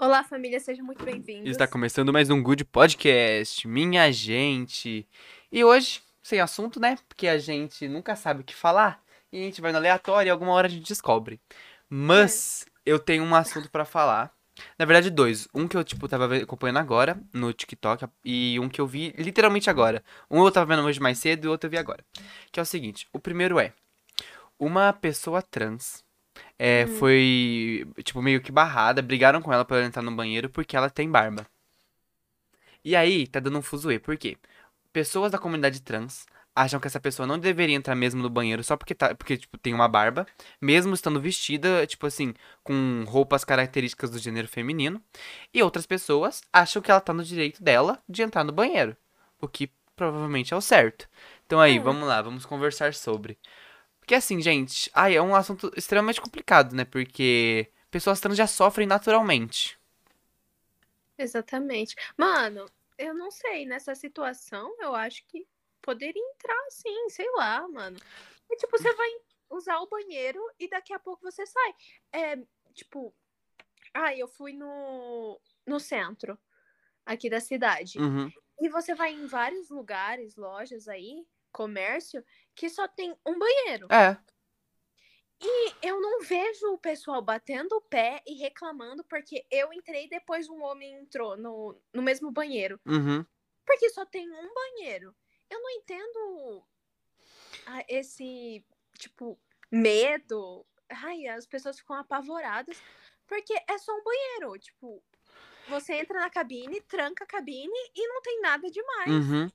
Olá, família, sejam muito bem-vindos. Está começando mais um Good Podcast, minha gente. E hoje, sem assunto, né? Porque a gente nunca sabe o que falar e a gente vai no aleatório e alguma hora a gente descobre. Mas eu tenho um assunto pra falar. Na verdade, dois. Um que eu, tipo, tava acompanhando agora no TikTok e um que eu vi literalmente agora. Um eu tava vendo hoje mais cedo e o outro eu vi agora. Que é o seguinte: o primeiro é. Uma pessoa trans é, foi, tipo, meio que barrada. Brigaram com ela pra ela entrar no banheiro porque ela tem barba. E aí, tá dando um fuzuê. Por quê? Pessoas da comunidade trans acham que essa pessoa não deveria entrar mesmo no banheiro só porque, tá, porque tipo, tem uma barba, mesmo estando vestida, tipo assim, com roupas características do gênero feminino. E outras pessoas acham que ela tá no direito dela de entrar no banheiro. O que provavelmente é o certo. Então aí, É. vamos lá, vamos conversar sobre. Porque assim, gente, ai, é um assunto extremamente complicado, né? Porque pessoas trans já sofrem naturalmente. Exatamente. Mano, eu não sei, nessa situação, eu acho que poderia entrar sim, sei lá, mano. É tipo, você vai usar o banheiro e daqui a pouco você sai. É, tipo, ai, eu fui no, no centro aqui da cidade. Uhum. E você vai em vários lugares, lojas aí, comércio, que só tem um banheiro. É. E eu não vejo o pessoal batendo o pé e reclamando porque eu entrei e depois um homem entrou no, no mesmo banheiro. Uhum. Porque só tem um banheiro. Eu não entendo ah, esse, tipo, medo. Ai, as pessoas ficam apavoradas porque é só um banheiro. Tipo, você entra na cabine, tranca a cabine e não tem nada demais. Uhum.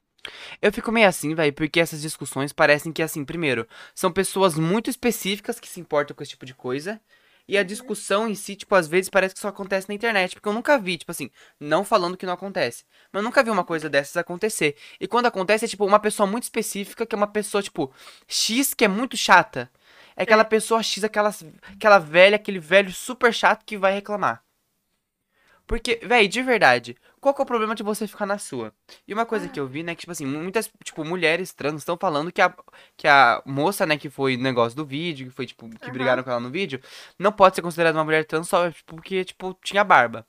Eu fico meio assim, velho, porque essas discussões parecem que, assim, primeiro, são pessoas muito específicas que se importam com esse tipo de coisa. E a Uhum. discussão em si, tipo, às vezes parece que só acontece na internet. Porque eu nunca vi, tipo assim, não falando que não acontece. Mas eu nunca vi uma coisa dessas acontecer. E quando acontece, é tipo uma pessoa muito específica, que é uma pessoa, tipo, X, que é muito chata. É aquela pessoa X, aquela, aquela velha, aquele velho super chato que vai reclamar. Porque, véi, de verdade, qual que é o problema de você ficar na sua? E uma coisa Ah. que eu vi, né, que, tipo assim, muitas, tipo, mulheres trans estão falando que a, que a moça, né, que foi no negócio do vídeo, que foi, tipo, que Aham. brigaram com ela no vídeo, não pode ser considerada uma mulher trans só, tipo, porque, tipo, tinha barba.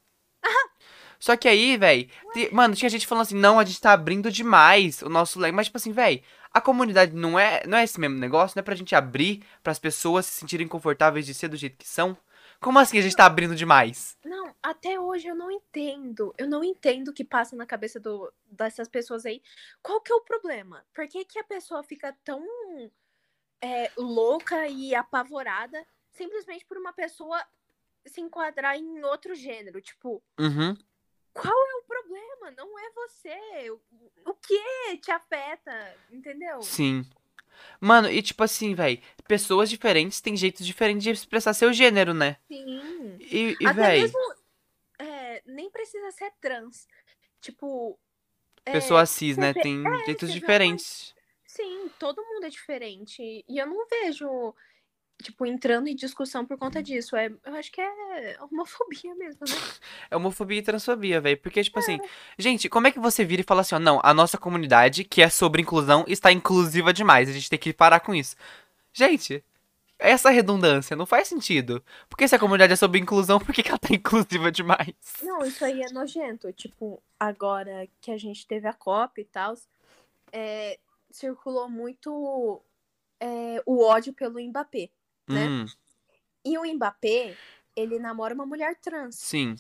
Só que aí, véi, mano, tinha gente falando assim, não, a gente tá abrindo demais o nosso leque. Mas, tipo assim, véi, a comunidade não é, não é esse mesmo negócio, não é pra gente abrir pras pessoas se sentirem confortáveis de ser do jeito que são? Como assim a gente tá abrindo demais? Não, até hoje eu não entendo. Eu não entendo o que passa na cabeça do, dessas pessoas aí. Qual que é o problema? Por que, que a pessoa fica tão é, louca e apavorada simplesmente por uma pessoa se enquadrar em outro gênero? Tipo, Uhum. qual é o problema? Não é você. O, o que te afeta? Entendeu? Sim. Mano, e tipo assim, véi, pessoas diferentes têm jeitos diferentes de expressar seu gênero, né? Sim. E, e Até véi, mesmo. é, nem precisa ser trans. Tipo. é, pessoas cis, né, CP têm jeitos diferentes. Sim, todo mundo é diferente. E eu não vejo, tipo, entrando em discussão por conta disso. É, eu acho que é homofobia mesmo, né? É homofobia e transfobia, velho. Porque, tipo assim, gente, como é que você vira e fala assim, ó, não, a nossa comunidade, que é sobre inclusão, está inclusiva demais. A gente tem que parar com isso. Gente, essa redundância não faz sentido. Porque se a comunidade é sobre inclusão, por que, que ela tá inclusiva demais? Não, isso aí é nojento. Tipo, agora que a gente teve a COP e tal, é, circulou muito é, o ódio pelo Mbappé, né? Hum, E o Mbappé, ele namora uma mulher trans. sim.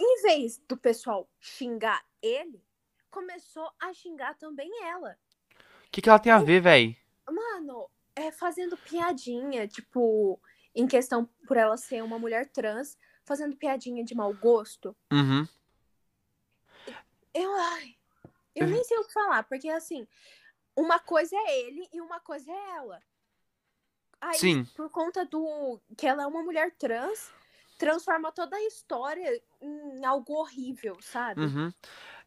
Em vez do pessoal xingar ele, começou a xingar também ela. O que, que ela tem a ver, véi? Mano, é fazendo piadinha, tipo, em questão por ela ser uma mulher trans, fazendo piadinha de mau gosto. Uhum. Eu, ai, eu nem sei o que falar, porque assim, uma coisa é ele e uma coisa é ela. Aí, Sim. por conta do que ela é uma mulher trans, transforma toda a história em algo horrível, sabe? Uhum.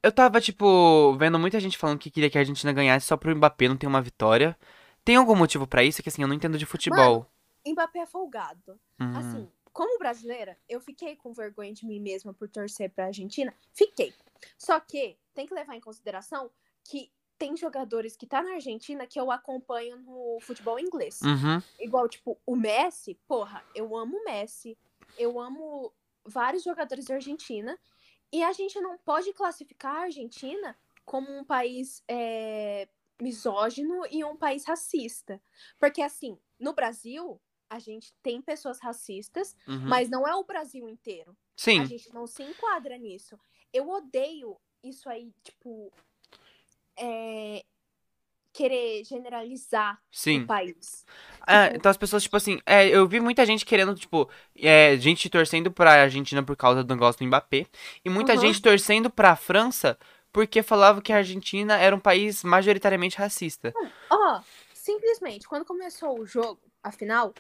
Eu tava, tipo, vendo muita gente falando que queria que a Argentina ganhasse só pro Mbappé não ter uma vitória. Tem algum motivo pra isso? Que assim, eu não entendo de futebol. Mbappé é folgado. Uhum. Assim, como brasileira, eu fiquei com vergonha de mim mesma por torcer pra Argentina. Fiquei. Só que tem que levar em consideração que tem jogadores que tá na Argentina que eu acompanho no futebol inglês. Uhum. Igual, tipo, o Messi, porra, eu amo o Messi. Eu amo vários jogadores da Argentina e a gente não pode classificar a Argentina como um país é, misógino e um país racista. Porque, assim, no Brasil, a gente tem pessoas racistas, Uhum. mas não é o Brasil inteiro. A Sim, gente não se enquadra nisso. Eu odeio isso aí, tipo, é, querer generalizar o sim. país. É, Tipo, então as pessoas, tipo assim, é, eu vi muita gente querendo, tipo, é, gente torcendo pra Argentina por causa do negócio do Mbappé. E muita Uhum. gente torcendo pra França porque falava que a Argentina era um país majoritariamente racista. Ó, simplesmente, quando começou o jogo, a final,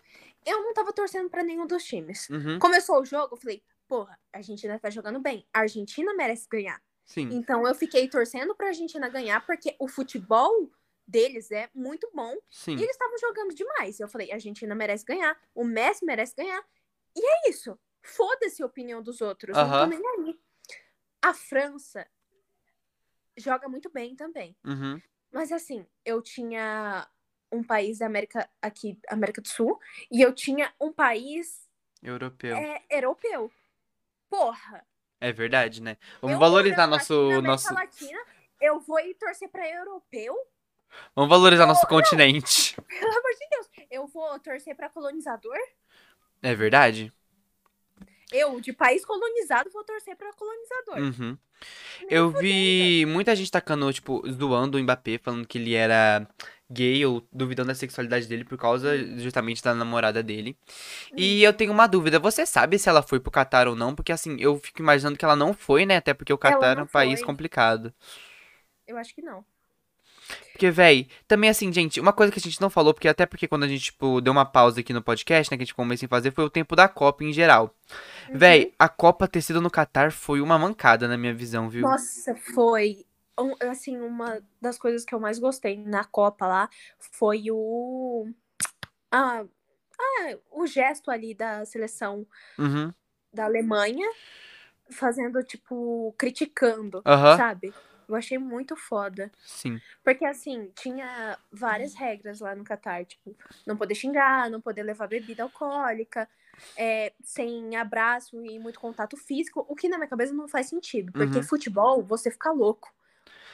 eu não tava torcendo pra nenhum dos times. Uhum, Começou o jogo, eu falei, porra, a Argentina tá jogando bem. A Argentina merece ganhar. Sim. Então eu fiquei torcendo pra Argentina ganhar, porque o futebol deles é muito bom. Sim. E eles estavam jogando demais. Eu falei, a Argentina merece ganhar, o Messi merece ganhar. E é isso. Foda-se a opinião dos outros. Não Aham. tô nem aí. A França joga muito bem também. Uhum. Mas assim, eu tinha um país da América aqui, América do Sul, e eu tinha um país Europeu. é, europeu. Porra. É verdade, né? Vamos eu valorizar nosso, nosso. Latina, eu vou ir torcer pra europeu? Vamos valorizar nosso Não, não. continente. Pelo amor de Deus. Eu vou torcer pra colonizador? É verdade? Eu, de país colonizado, vou torcer pra colonizador. Uhum. Eu vi muita gente tacando, tipo, zoando o Mbappé, falando que ele era gay ou duvidando da sexualidade dele por causa justamente da namorada dele. E eu tenho uma dúvida, você sabe se ela foi pro Catar ou não? Porque assim, eu fico imaginando que ela não foi, né? Até porque o Catar é um país foi. complicado. Eu acho que não. Porque, véi, também assim, gente, uma coisa que a gente não falou, porque até porque quando a gente, tipo, deu uma pausa aqui no podcast, né, que a gente começou a fazer, foi o tempo da Copa em geral. Uhum. Véi, a Copa ter sido no Catar foi uma mancada na minha visão, viu? Nossa, foi. Assim, uma das coisas que eu mais gostei na Copa lá foi o. Ah, ah, o gesto ali da seleção Uhum. da Alemanha fazendo, tipo, criticando, Aham. sabe? Eu achei muito foda. Sim. Porque, assim, tinha várias regras lá no Catar, tipo, não poder xingar, não poder levar bebida alcoólica, é, sem abraço e muito contato físico, o que na minha cabeça não faz sentido, porque Uhum. futebol, você fica louco.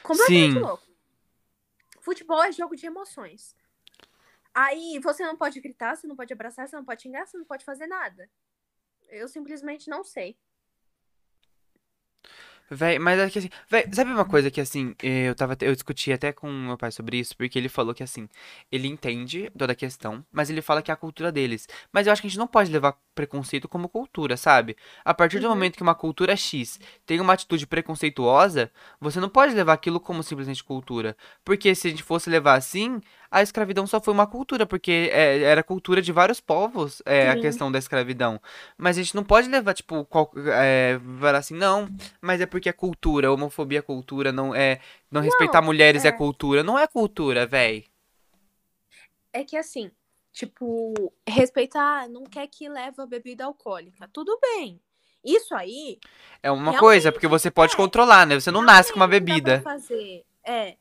Completamente Sim. louco. Futebol é jogo de emoções. Aí você não pode gritar, você não pode abraçar, você não pode xingar, você não pode fazer nada. Eu simplesmente não sei. Véi, mas é que assim, véi, sabe uma coisa que assim, eh, eu tava, eu discuti até com meu pai sobre isso, porque ele falou que assim, ele entende toda a questão, mas ele fala que é a cultura deles. Mas eu acho que a gente não pode levar preconceito como cultura, sabe? A partir do Uhum. momento que uma cultura X tem uma atitude preconceituosa, você não pode levar aquilo como simplesmente cultura. Porque se a gente fosse levar assim, a escravidão só foi uma cultura, porque é, era cultura de vários povos, é, a questão da escravidão. Mas a gente não pode levar, tipo, qual, é, falar assim, não, mas é porque é cultura, homofobia é cultura, não é. Não respeitar mulheres é, é. cultura. Não é cultura, véi. É que assim, tipo, respeitar, não quer que leva bebida alcoólica. Tudo bem. Isso aí É uma coisa, porque você pode é. controlar, né? Você não nasce com uma bebida. fazer. É.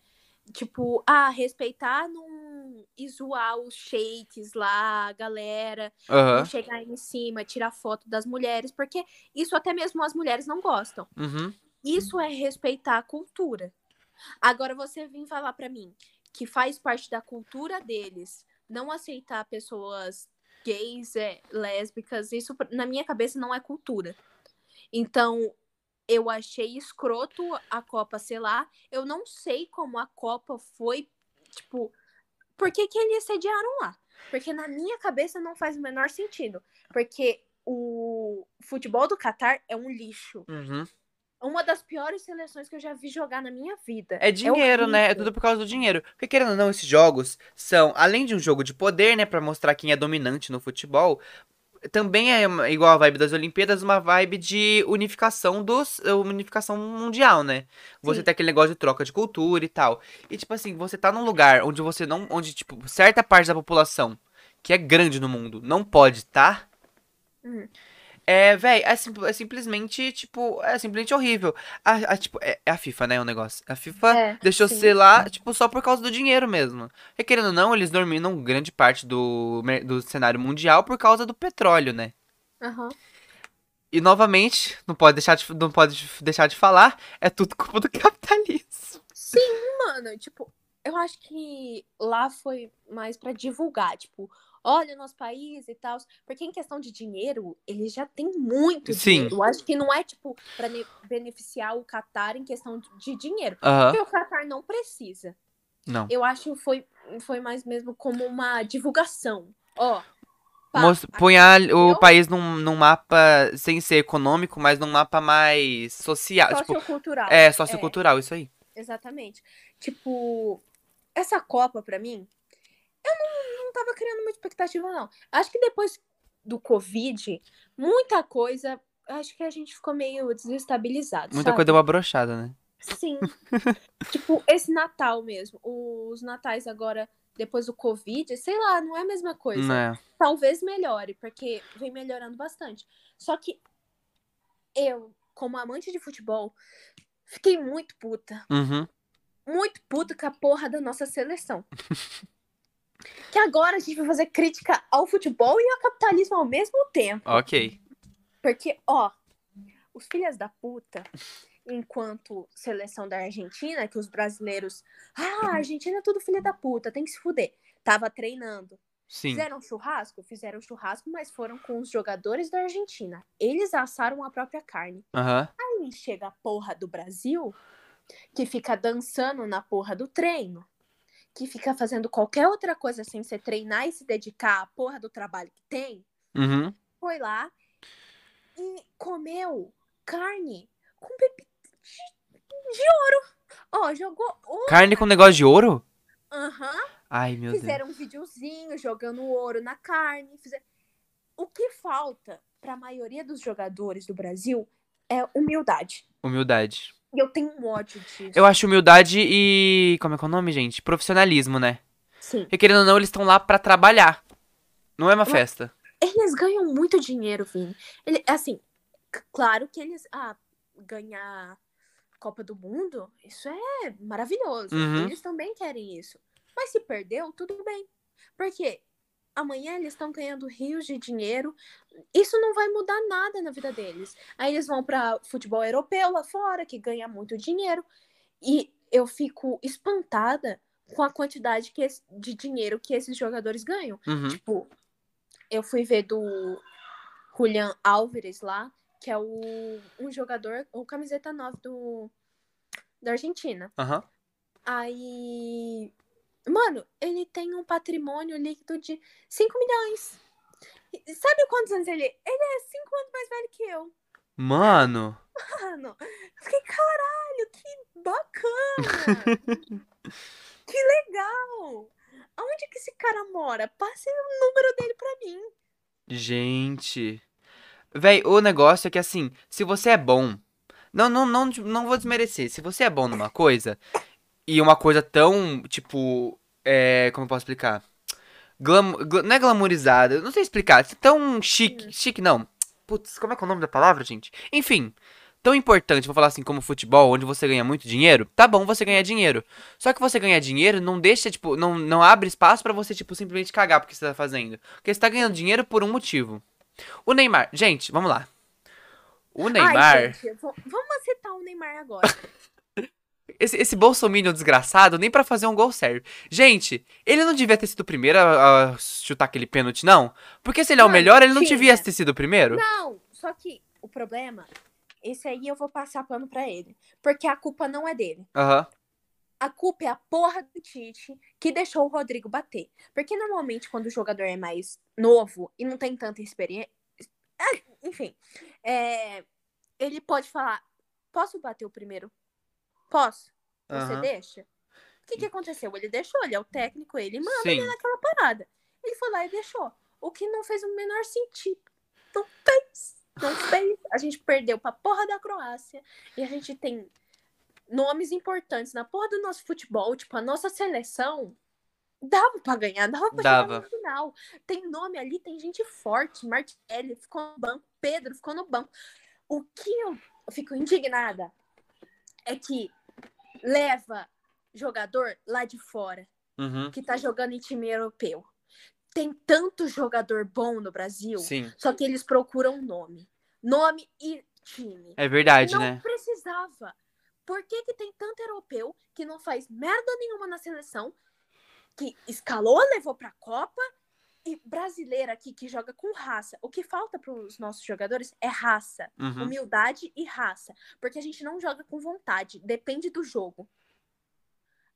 Tipo, ah, respeitar não e zoar os shakes lá, a galera, não chegar em cima, tirar foto das mulheres, porque isso até mesmo as mulheres não gostam. Uhum. Isso é respeitar a cultura. Agora você vir falar pra mim que faz parte da cultura deles não aceitar pessoas gays, é, lésbicas, isso na minha cabeça não é cultura. Então, eu achei escroto a Copa ser lá. Eu não sei como a Copa foi, tipo, por que, que eles sediaram lá? Porque na minha cabeça não faz o menor sentido. Porque o futebol do Catar é um lixo. Uhum. Uma das piores seleções que eu já vi jogar na minha vida. É dinheiro, né? É tudo por causa do dinheiro. Porque querendo ou não, esses jogos são, além de um jogo de poder, né, Pra mostrar quem é dominante no futebol, também é igual a vibe das Olimpíadas, uma vibe de unificação dos, eh, unificação mundial, né? Você Sim. tem aquele negócio de troca de cultura e tal. E tipo assim, você tá num lugar onde você não, onde tipo certa parte da população que é grande no mundo não pode estar, Hum. É, véi, é, sim- é simplesmente, tipo, é simplesmente horrível. A, a, tipo, é, é a FIFA, né, o negócio. A FIFA É, deixou sim. ser lá, tipo, só por causa do dinheiro mesmo. E querendo ou não, eles dominam grande parte do, do cenário mundial por causa do petróleo, né? Aham. E novamente, não pode deixar de, não pode deixar de falar, é tudo culpa do capitalismo. Sim, mano, tipo, eu acho que lá foi mais pra divulgar, tipo, olha o nosso país e tal. Porque em questão de dinheiro, eles já têm muito Sim. dinheiro. Eu acho que não é, tipo, ne- beneficiar o Qatar em questão de dinheiro. Aham. Porque o Qatar não precisa. Não. Eu acho que foi, foi mais mesmo como uma divulgação. Ó. Mostra- Põe a- o país num, num mapa sem ser econômico, mas num mapa mais social. Tipo, Sociocultural. é, sociocultural, isso aí. Exatamente. Tipo, essa Copa, pra mim, não, tava criando muita expectativa, não. Acho que depois do Covid, muita coisa, acho que a gente ficou meio desestabilizado. Muita sabe? coisa deu uma brochada, né? Sim. tipo, esse Natal mesmo. Os natais agora, depois do Covid, sei lá, não é a mesma coisa. Não é. Talvez melhore, porque vem melhorando bastante. Só que eu, como amante de futebol, fiquei muito puta Uhum. muito puto com a porra da nossa seleção. que agora a gente vai fazer crítica ao futebol e ao capitalismo ao mesmo tempo. Ok. Porque, ó, os filhos da puta, enquanto seleção da Argentina, que os brasileiros. Ah, a Argentina é tudo filha da puta, tem que se fuder. Tava treinando. Sim. Fizeram churrasco? Fizeram churrasco, mas foram com os jogadores da Argentina. Eles assaram a própria carne. Aham. Aí chega a porra do Brasil, que fica dançando na porra do treino, que fica fazendo qualquer outra coisa sem ser treinar e se dedicar à porra do trabalho que tem, Uhum. foi lá e comeu carne com bebida de, de ouro. Ó, jogou ouro. Carne com negócio de ouro? Aham. Ai, meu Deus. Fizeram um videozinho jogando ouro na carne. O que falta para a maioria dos jogadores do Brasil é humildade. Humildade. E eu tenho um ódio disso. Eu acho humildade e. Como é que é o nome, gente? Profissionalismo, né? Sim. Porque querendo ou não, eles estão lá pra trabalhar. Não é uma Mas- festa. Eles ganham muito dinheiro, Vini. Ele, assim, claro que eles. Ah, ganhar Copa do Mundo, isso é maravilhoso. Uhum. Eles também querem isso. Mas se perdeu, tudo bem. Porque amanhã eles estão ganhando rios de dinheiro. Isso não vai mudar nada na vida deles. Aí eles vão para futebol europeu lá fora, que ganha muito dinheiro. E eu fico espantada com a quantidade que de dinheiro que esses jogadores ganham. Uhum. Tipo, eu fui ver do Julian Álvares lá, que é o um jogador, o camiseta 9 do da Argentina. Aham. Aí, mano, ele tem um patrimônio líquido de 5 milhões. E Sabe quantos anos ele? Ele é 5 anos mais velho que eu. Mano. Mano, eu fiquei, caralho, que bacana! que legal! Aonde que esse cara mora? Passe o número dele pra mim. Gente. Véi, o negócio é que assim, se você é bom. Não, não, não, não vou desmerecer. Se você é bom numa coisa, e uma coisa tão, tipo. É. Como eu posso explicar? Glam, gla- não é glamourizada, não sei explicar. Tão chique. Chique não. Putz, como é que é o nome da palavra, gente? Enfim. Tão importante, vou falar assim, como futebol, onde você ganha muito dinheiro, tá bom você ganhar dinheiro. Só que você ganhar dinheiro não deixa, tipo, não, não abre espaço pra você, tipo, simplesmente cagar porque você tá fazendo. Porque você tá ganhando dinheiro por um motivo. O Neymar, gente, vamos lá. O Neymar, Ai, gente, vamos citar o Neymar agora. esse, esse bolsominion desgraçado, nem pra fazer um gol serve. Gente, ele não devia ter sido o primeiro a, a chutar aquele pênalti, não? Porque se ele é o melhor, ele não tinha. devia ter sido o primeiro? Não, só que o problema, esse aí eu vou passar pano pra ele. Porque a culpa não é dele. Aham. A culpa é a porra do Tite que deixou o Rodrigo bater. Porque normalmente quando o jogador é mais novo e não tem tanta experiência. Ah, Enfim, é, ele pode falar: posso bater o primeiro? Posso? Você deixa? O que, que aconteceu? Ele deixou, ele é o técnico, ele manda Sim. naquela parada. Ele foi lá e deixou. O que não fez o menor sentido. Não fez. Não fez. A gente perdeu pra porra da Croácia. E a gente tem nomes importantes na porra do nosso futebol. Tipo, a nossa seleção dava pra ganhar, dava pra Dava. chegar no final. Tem nome ali, tem gente forte. Martinelli ficou no banco, Pedro ficou no banco. O que eu fico indignada é que leva jogador lá de fora Uhum. que tá jogando em time europeu. Tem tanto jogador bom no Brasil, Sim. só que eles procuram nome. nome e time. É verdade, não né? precisava. Por que, que tem tanto europeu que não faz merda nenhuma na seleção, que escalou, levou pra Copa, brasileira aqui que joga com raça? O que falta pros nossos jogadores é raça, Uhum. humildade e raça. Porque a gente não joga com vontade, depende do jogo.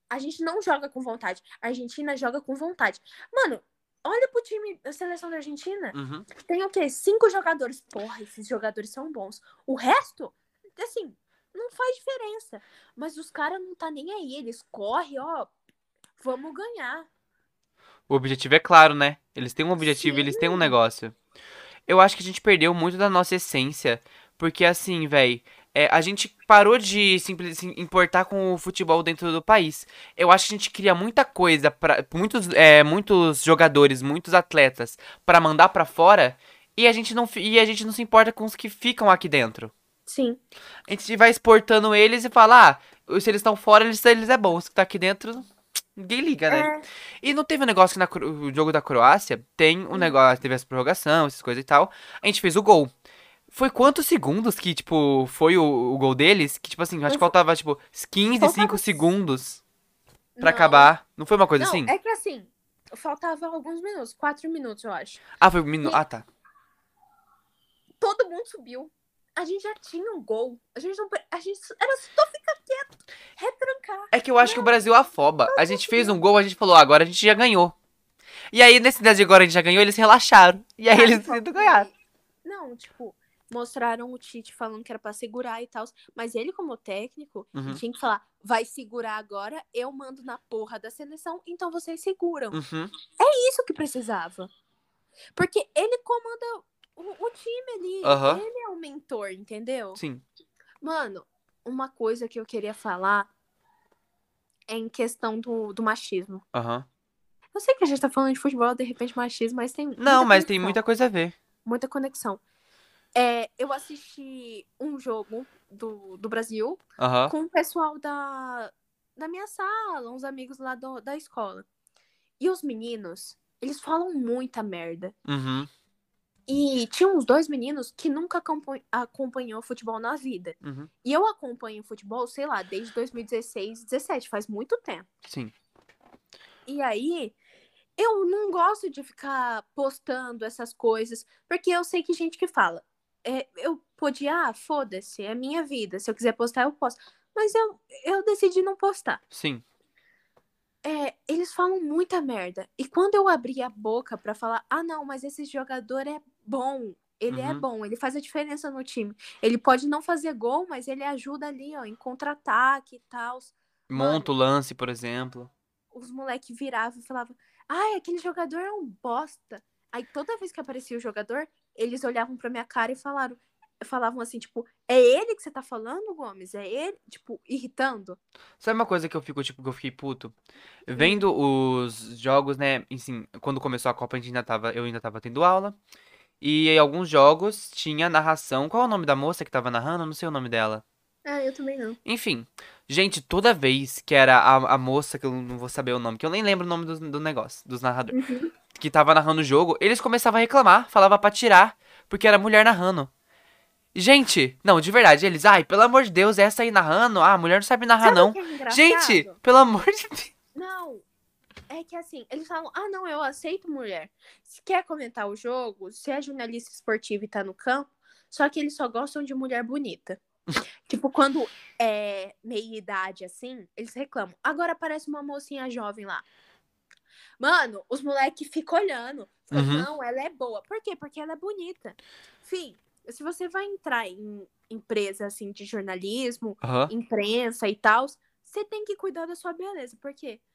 A gente não joga com vontade. A Argentina joga com vontade. Mano, olha pro time da seleção da Argentina. Uhum. Tem o quê? Cinco jogadores. Porra, esses jogadores são bons. O resto, assim, não faz diferença. Mas os caras não tá nem aí. Eles correm, ó. Vamos ganhar. O objetivo é claro, né? Eles têm um objetivo, eles têm um Sim. negócio. Eu acho que a gente perdeu muito da nossa essência. Porque assim, véi, é, a gente parou de se importar com o futebol dentro do país. Eu acho que a gente cria muita coisa para muitos, é, muitos jogadores, muitos atletas pra mandar pra fora e a gente não e a gente não se importa com os que ficam aqui dentro. Sim. A gente vai exportando eles e fala, ah, se eles estão fora, eles, eles é bom. Os que tá aqui dentro, ninguém liga, né? É, E não teve um negócio que na o jogo da Croácia tem um Hum. negócio, teve essa prorrogação, essas coisas e tal. A gente fez o gol. Foi quantos segundos que, tipo, foi o, o gol deles? Que, tipo assim, acho que faltava, tipo, 15, Faltava 5 segundos pra não. acabar. Não foi uma coisa Não, assim? é que assim, faltava alguns minutos, quatro minutos, eu acho. Ah, foi um minuto. Ah, tá. Todo mundo subiu. A gente já tinha um gol. A gente não. A gente era só ficar quieto, retrancar. É que eu acho que o Brasil afoba. A gente fez um gol, a gente falou, ah, agora a gente já ganhou. E aí, nesse 10 de agora a gente já ganhou, eles relaxaram. E aí eles Sabe decidiram qual ganhar. Não, tipo, mostraram o Tite falando que era pra segurar e tal. Mas ele, como técnico, Uhum. tinha que falar: vai segurar agora, eu mando na porra da seleção, então vocês seguram. Uhum. Isso que precisava. Porque ele comanda o, o time ali. Ele é o mentor, entendeu? Sim. Mano, uma coisa que eu queria falar é em questão do, do machismo. Aham. Eu sei que a gente tá falando de futebol, de repente machismo, mas tem. Não, mas tem conexão, muita coisa a ver. Muita conexão. É, eu assisti um jogo do, do Brasil com o pessoal da, da minha sala, uns amigos lá do- da escola. E os meninos, eles falam muita merda. Uhum. E tinha uns dois meninos que nunca acompan- acompanhou futebol na vida. Uhum. E eu acompanho futebol, sei lá, desde 2016, 17, faz muito tempo. Sim. E aí, eu não gosto de ficar postando essas coisas, porque eu sei que gente que fala. É, eu podia, ah, foda-se, é minha vida. Se eu quiser postar, eu posto. Mas eu, eu decidi não postar. Sim. É, eles falam muita merda. E quando eu abri a boca pra falar, ah, não, mas esse jogador é bom. Ele é Uhum. bom, ele faz a diferença no time. Ele pode não fazer gol, mas ele ajuda ali, ó, em contra-ataque e tal. Monta o lance, por exemplo. Os moleques viravam e falavam, ai, aquele jogador é um bosta. Aí toda vez que aparecia o jogador, eles olhavam pra minha cara e falaram, falavam assim, tipo, é ele que você tá falando, Gomes? É ele? Tipo, irritando. Sabe uma coisa que eu fico, tipo, que eu fiquei puto? Vendo os jogos, né? Assim, quando começou a Copa, a gente ainda tava, eu ainda tava tendo aula. E em alguns jogos tinha narração. Qual é o nome da moça que tava narrando? Eu não sei o nome dela. Ah, eu também não. Enfim, gente, toda vez que era a, a moça, que eu não vou saber o nome, que eu nem lembro o nome do, do negócio, dos narradores, Uhum. que tava narrando o jogo, eles começavam a reclamar, falava pra tirar, porque era mulher narrando. Gente, não, de verdade, eles, ai, pelo amor de Deus, essa aí narrando, ah, a mulher não sabe narrar, Sabe não. é? Gente, pelo amor de Deus. Não. É que assim, eles falam, ah, não, eu aceito mulher. Se quer comentar o jogo, se é jornalista esportivo e tá no campo, só que eles só gostam de mulher bonita. tipo, quando é meia idade assim, eles reclamam. Agora aparece uma mocinha jovem lá. Mano, os moleques ficam olhando. Uhum. Não, ela é boa. Por quê? Porque ela é bonita. Fim, se você vai entrar em empresa assim de jornalismo, Aham, imprensa e tal, você tem que cuidar da sua beleza. Por quê? Porque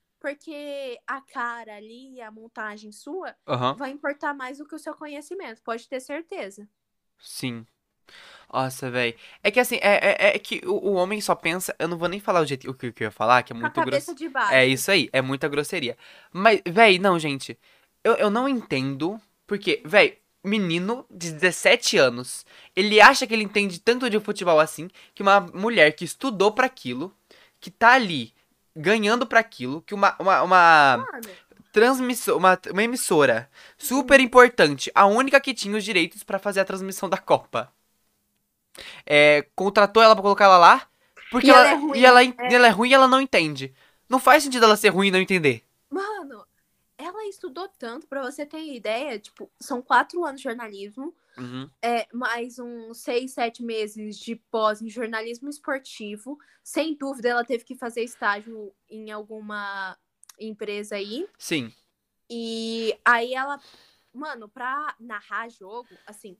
a cara ali, a montagem sua, aham, vai importar mais do que o seu conhecimento, pode ter certeza. sim. Nossa, velho. É que assim, é, é, é que o, o homem só pensa. Eu não vou nem falar o jeito o que eu ia falar, que é muito grosso. É isso aí, é muita grosseria. Mas, véi, não, gente. Eu, eu não entendo. Porque, véi, menino de 17 anos, ele acha que ele entende tanto de futebol assim, que uma mulher que estudou pra aquilo, que tá ali ganhando pra aquilo, que uma, uma, uma transmissora, uma, uma emissora super importante, a única que tinha os direitos pra fazer a transmissão da Copa. é, contratou ela pra colocar ela lá. Porque E ela, ela é ruim, e ela, é. ela é ruim e ela não entende. Não faz sentido ela ser ruim e não entender. Mano, ela estudou tanto, pra você ter ideia, tipo, são quatro anos de jornalismo, Uhum. é, mais uns seis, sete meses de pós em jornalismo esportivo. Sem dúvida, ela teve que fazer estágio em alguma empresa aí. Sim. E aí ela, mano, pra narrar jogo, assim,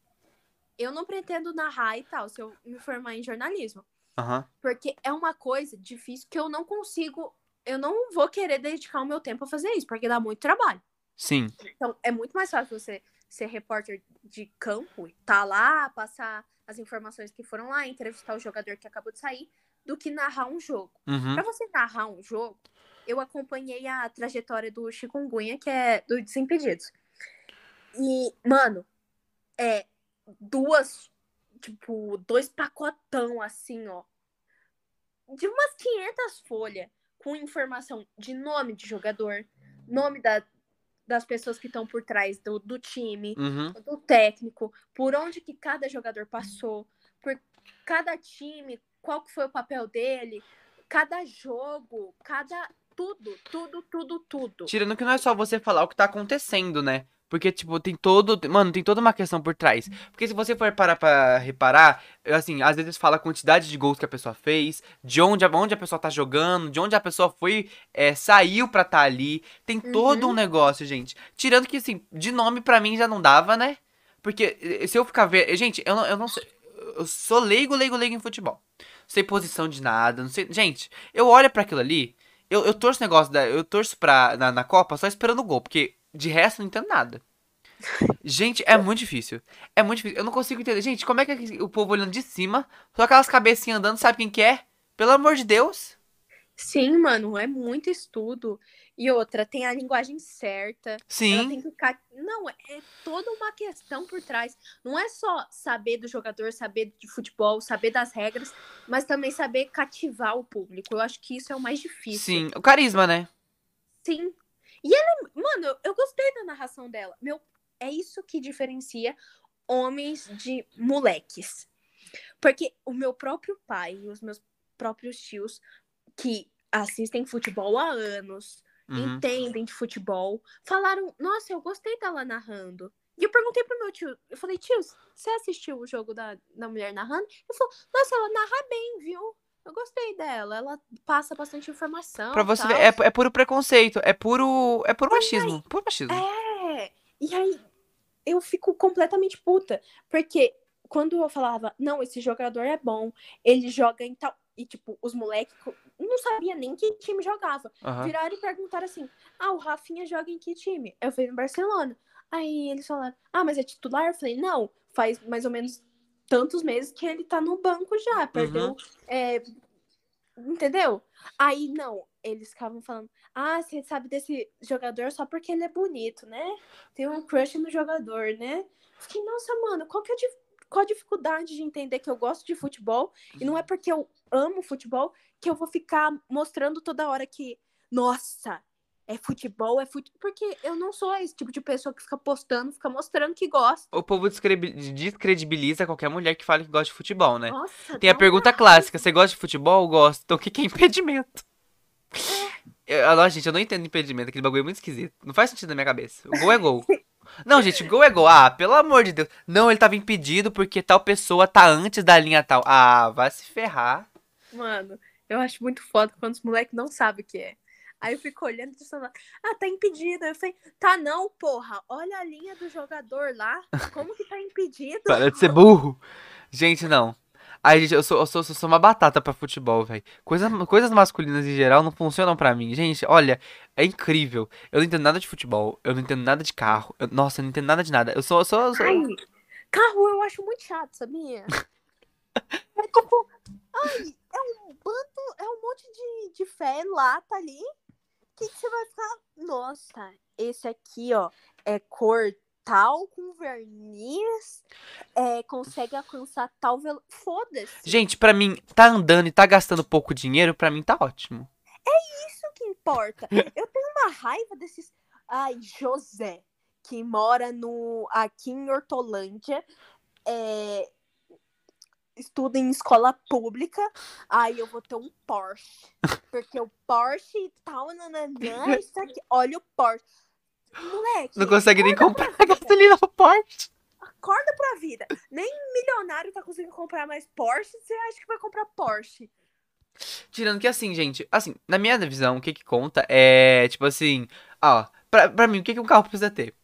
eu não pretendo narrar e tal, se eu me formar em jornalismo. Aham. Porque é uma coisa difícil que eu não consigo. Eu não vou querer dedicar o meu tempo a fazer isso, porque dá muito trabalho. Sim. Então, é muito mais fácil você ser repórter de campo e tá lá, passar as informações que foram lá, entrevistar o jogador que acabou de sair, do que narrar um jogo. Uhum. Pra você narrar um jogo, eu acompanhei a trajetória do Chikungunya, que é do Desimpedidos. E, mano, é duas, tipo, dois pacotão assim, ó. De umas 500 folhas com informação de nome de jogador, nome da, das pessoas que estão por trás do, do time, Uhum. do técnico, por onde que cada jogador passou, por cada time, qual que foi o papel dele, cada jogo, cada tudo, tudo, tudo, tudo. Tirando que não é só você falar o que tá acontecendo, né? Porque, tipo, tem todo. Mano, tem toda uma questão por trás. Porque se você for parar pra reparar, assim, às vezes fala a quantidade de gols que a pessoa fez, de onde, a- onde a pessoa tá jogando, de onde a pessoa foi, é, saiu pra tá ali. Tem todo Uhum. um negócio, gente. Tirando que, assim, de nome pra mim já não dava, né? Porque eh, se eu ficar vendo. Gente, eu não, eu não sei. Eu sou leigo, leigo, leigo em futebol. Não sei posição de nada, não sei. Gente, eu olho pra aquilo ali. Eu, eu torço negócio da. Eu torço pra, na, na Copa só esperando o gol, porque de resto não entendo nada. Gente, é muito difícil. É muito difícil. Eu não consigo entender. Gente, como é que o povo olhando de cima, só aquelas cabecinhas andando, sabe quem que é? Pelo amor de Deus. Sim, mano, é muito estudo. E outra, tem a linguagem certa. Sim. tem que ficar. Não, é toda uma questão por trás. Não é só saber do jogador, saber de futebol, saber das regras, mas também saber cativar o público. Eu acho que isso é o mais difícil. Sim. O carisma, né? Sim. E ela, mano, eu, eu gostei da narração dela. Meu, é isso que diferencia homens de moleques. Porque o meu próprio pai e os meus próprios tios que assistem futebol há anos, Uhum. entendem de futebol, falaram: Nossa, eu gostei dela narrando. E eu perguntei pro meu tio, eu falei, tio, você assistiu o jogo da, da mulher narrando? Ele falou, nossa, ela narra bem, viu? Eu gostei dela, ela passa bastante informação. Pra você tal." ver, é, é puro preconceito. É puro. É puro machismo. Puro machismo. É, e aí eu fico completamente puta, porque quando eu falava, não, esse jogador é bom, ele joga em tal. E, tipo, os moleques não sabia nem que time jogava. Aham. Viraram e perguntaram assim: ah, o Rafinha joga em que time? Eu falei, no Barcelona. Aí eles falaram, ah, mas é titular? Eu falei, não, faz mais ou menos tantos meses que ele tá no banco já, perdeu. é, entendeu? Aí, não, eles ficavam falando, ah, você sabe desse jogador só porque ele é bonito, né? Tem um crush no jogador, né? Fiquei, nossa, mano, qual que é qual a dificuldade de entender que eu gosto de futebol e não é porque eu amo futebol que eu vou ficar mostrando toda hora que, nossa, é futebol, é futebol. Porque eu não sou esse tipo de pessoa que fica postando, fica mostrando que gosta. O povo descredibiliza qualquer mulher que fale que gosta de futebol, né? Nossa, Tem a pergunta clássica: você gosta de futebol? Gosto. Então o que que é impedimento? Eu, nossa, gente, eu não entendo impedimento. Aquele bagulho é muito esquisito. Não faz sentido na minha cabeça. O gol é gol. Não, gente, gol é gol. Ah, pelo amor de Deus. Não, ele tava impedido porque tal pessoa tá antes da linha tal. Ah, vai se ferrar. Mano, eu acho muito foda quando os moleques não sabem o que é. Aí eu fico olhando e falando, ah, tá impedido. Eu falei, tá não, porra. Olha a linha do jogador lá. Como que tá impedido? Para de ser burro. Gente, não. Ai, gente, eu sou, eu sou, eu sou uma batata pra futebol, velho. Coisa, coisas masculinas em geral não funcionam pra mim. Gente, olha, é incrível. Eu não entendo nada de futebol. Eu não entendo nada de carro. eu- nossa, eu não entendo nada de nada. Eu sou, eu sou, eu sou- Ai, carro eu acho muito chato, sabia? É tipo, ai, é um bando, é um monte de, de fé lata ali. Que, que você vai ficar? Nossa, esse aqui, ó, é cor tal com verniz, é, consegue alcançar tal velo. Foda-se. Gente, pra mim, tá andando e tá gastando pouco dinheiro, pra mim tá ótimo. Isso que importa. Eu tenho uma raiva desses. Ai, José, que mora no aqui em Hortolândia. É... estudo em escola pública, aí eu vou ter um Porsche. Porque o Porsche e tal, nananã, isso aqui. Olha o Porsche. Moleque. Não consegue nem comprar gasolina no porte. Acorda pra vida. Nem milionário tá conseguindo comprar mais Porsche. Você acha que vai comprar Porsche? Tirando que assim, gente, assim, na minha visão, o que que conta é, tipo assim, ó, pra, pra mim, o que que um carro precisa ter?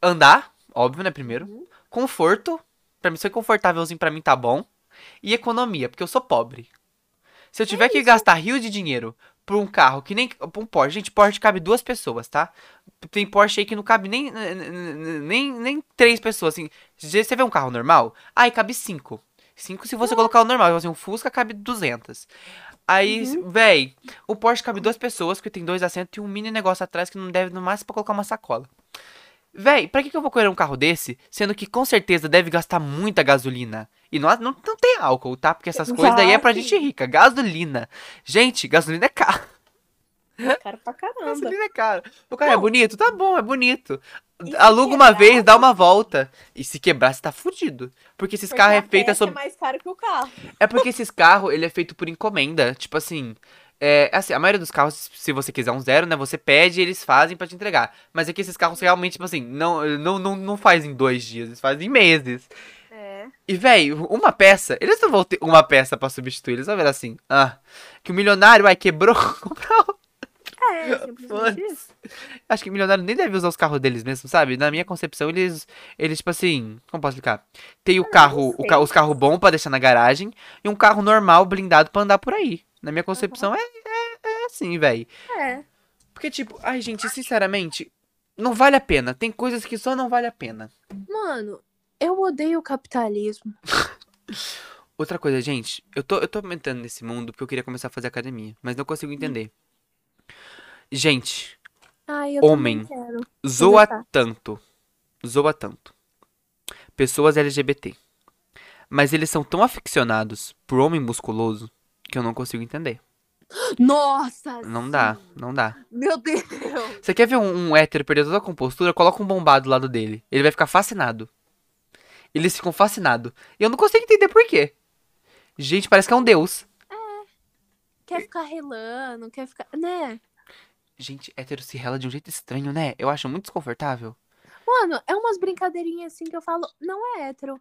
Andar, óbvio, né, primeiro. Uhum. Conforto, pra mim ser confortávelzinho pra mim tá bom. E economia, porque eu sou pobre. Se eu tiver que gastar rio de dinheiro por um carro que nem. Por um Porsche, gente, Porsche cabe duas pessoas, tá? Tem Porsche aí que não cabe nem, nem, nem três pessoas, assim. Você vê um carro normal? Aí cabe cinco. Cinco se você colocar o normal. Assim, um Fusca cabe 200. Aí, véi, o Porsche cabe duas pessoas, porque tem dois assentos e um mini negócio atrás que não deve no máximo pra colocar uma sacola. Véi, pra que, que eu vou correr um carro desse, sendo que com certeza deve gastar muita gasolina? E não, não, não tem álcool, tá? Porque essas coisas daí é pra gente rica. Gasolina. Gente, gasolina é caro. Cara pra caramba. Gasolina é caro. O carro é Não. bonito? Tá bom, é bonito. E Aluga uma vez, dá uma volta. E se quebrar, você tá fudido. Porque esses Porque carros é feito peça sobre. é mais caro que o carro. É porque esses carros, ele é feito por encomenda. Tipo assim, é, assim, a maioria dos carros, se você quiser um zero, né, você pede e eles fazem pra te entregar. Mas aqui esses carros realmente, tipo assim, não, não, não, não faz em dois dias, eles fazem em meses. É. E, velho, uma peça, eles não vão ter uma peça pra substituir, eles vão ver assim, ah, que o milionário, ai, quebrou, comprar um. É, isso. Acho que milionário nem deve usar os carros deles mesmo, sabe? Na minha concepção, eles, eles tipo assim, como posso explicar? Tem o carro, o os carros bons pra deixar na garagem e um carro normal, blindado pra andar por aí. Na minha concepção é, é, é assim, velho. É. Porque, tipo, ai, gente, sinceramente, não vale a pena. Tem coisas que só não vale a pena. Mano, eu odeio o capitalismo. Outra coisa, gente, eu tô, eu tô entrando nesse mundo porque eu queria começar a fazer academia, mas não consigo entender. Gente, Ai, eu Homem. zoa tanto. Zoa tanto. Pessoas LGBT. Mas eles são tão aficionados por homem musculoso que eu não consigo entender. Nossa! Não dá, sim. não dá. Meu Deus! Você quer ver um, um hétero perder toda a compostura? Coloca um bombado do lado dele. Ele vai ficar fascinado. Eles ficam fascinados. E eu não consigo entender por quê. Gente, parece que é um deus. Quer ficar relando, quer ficar. Né? Gente, hétero se rela de um jeito estranho, né? Eu acho muito desconfortável. Mano, é umas brincadeirinhas assim que eu falo, não é hétero.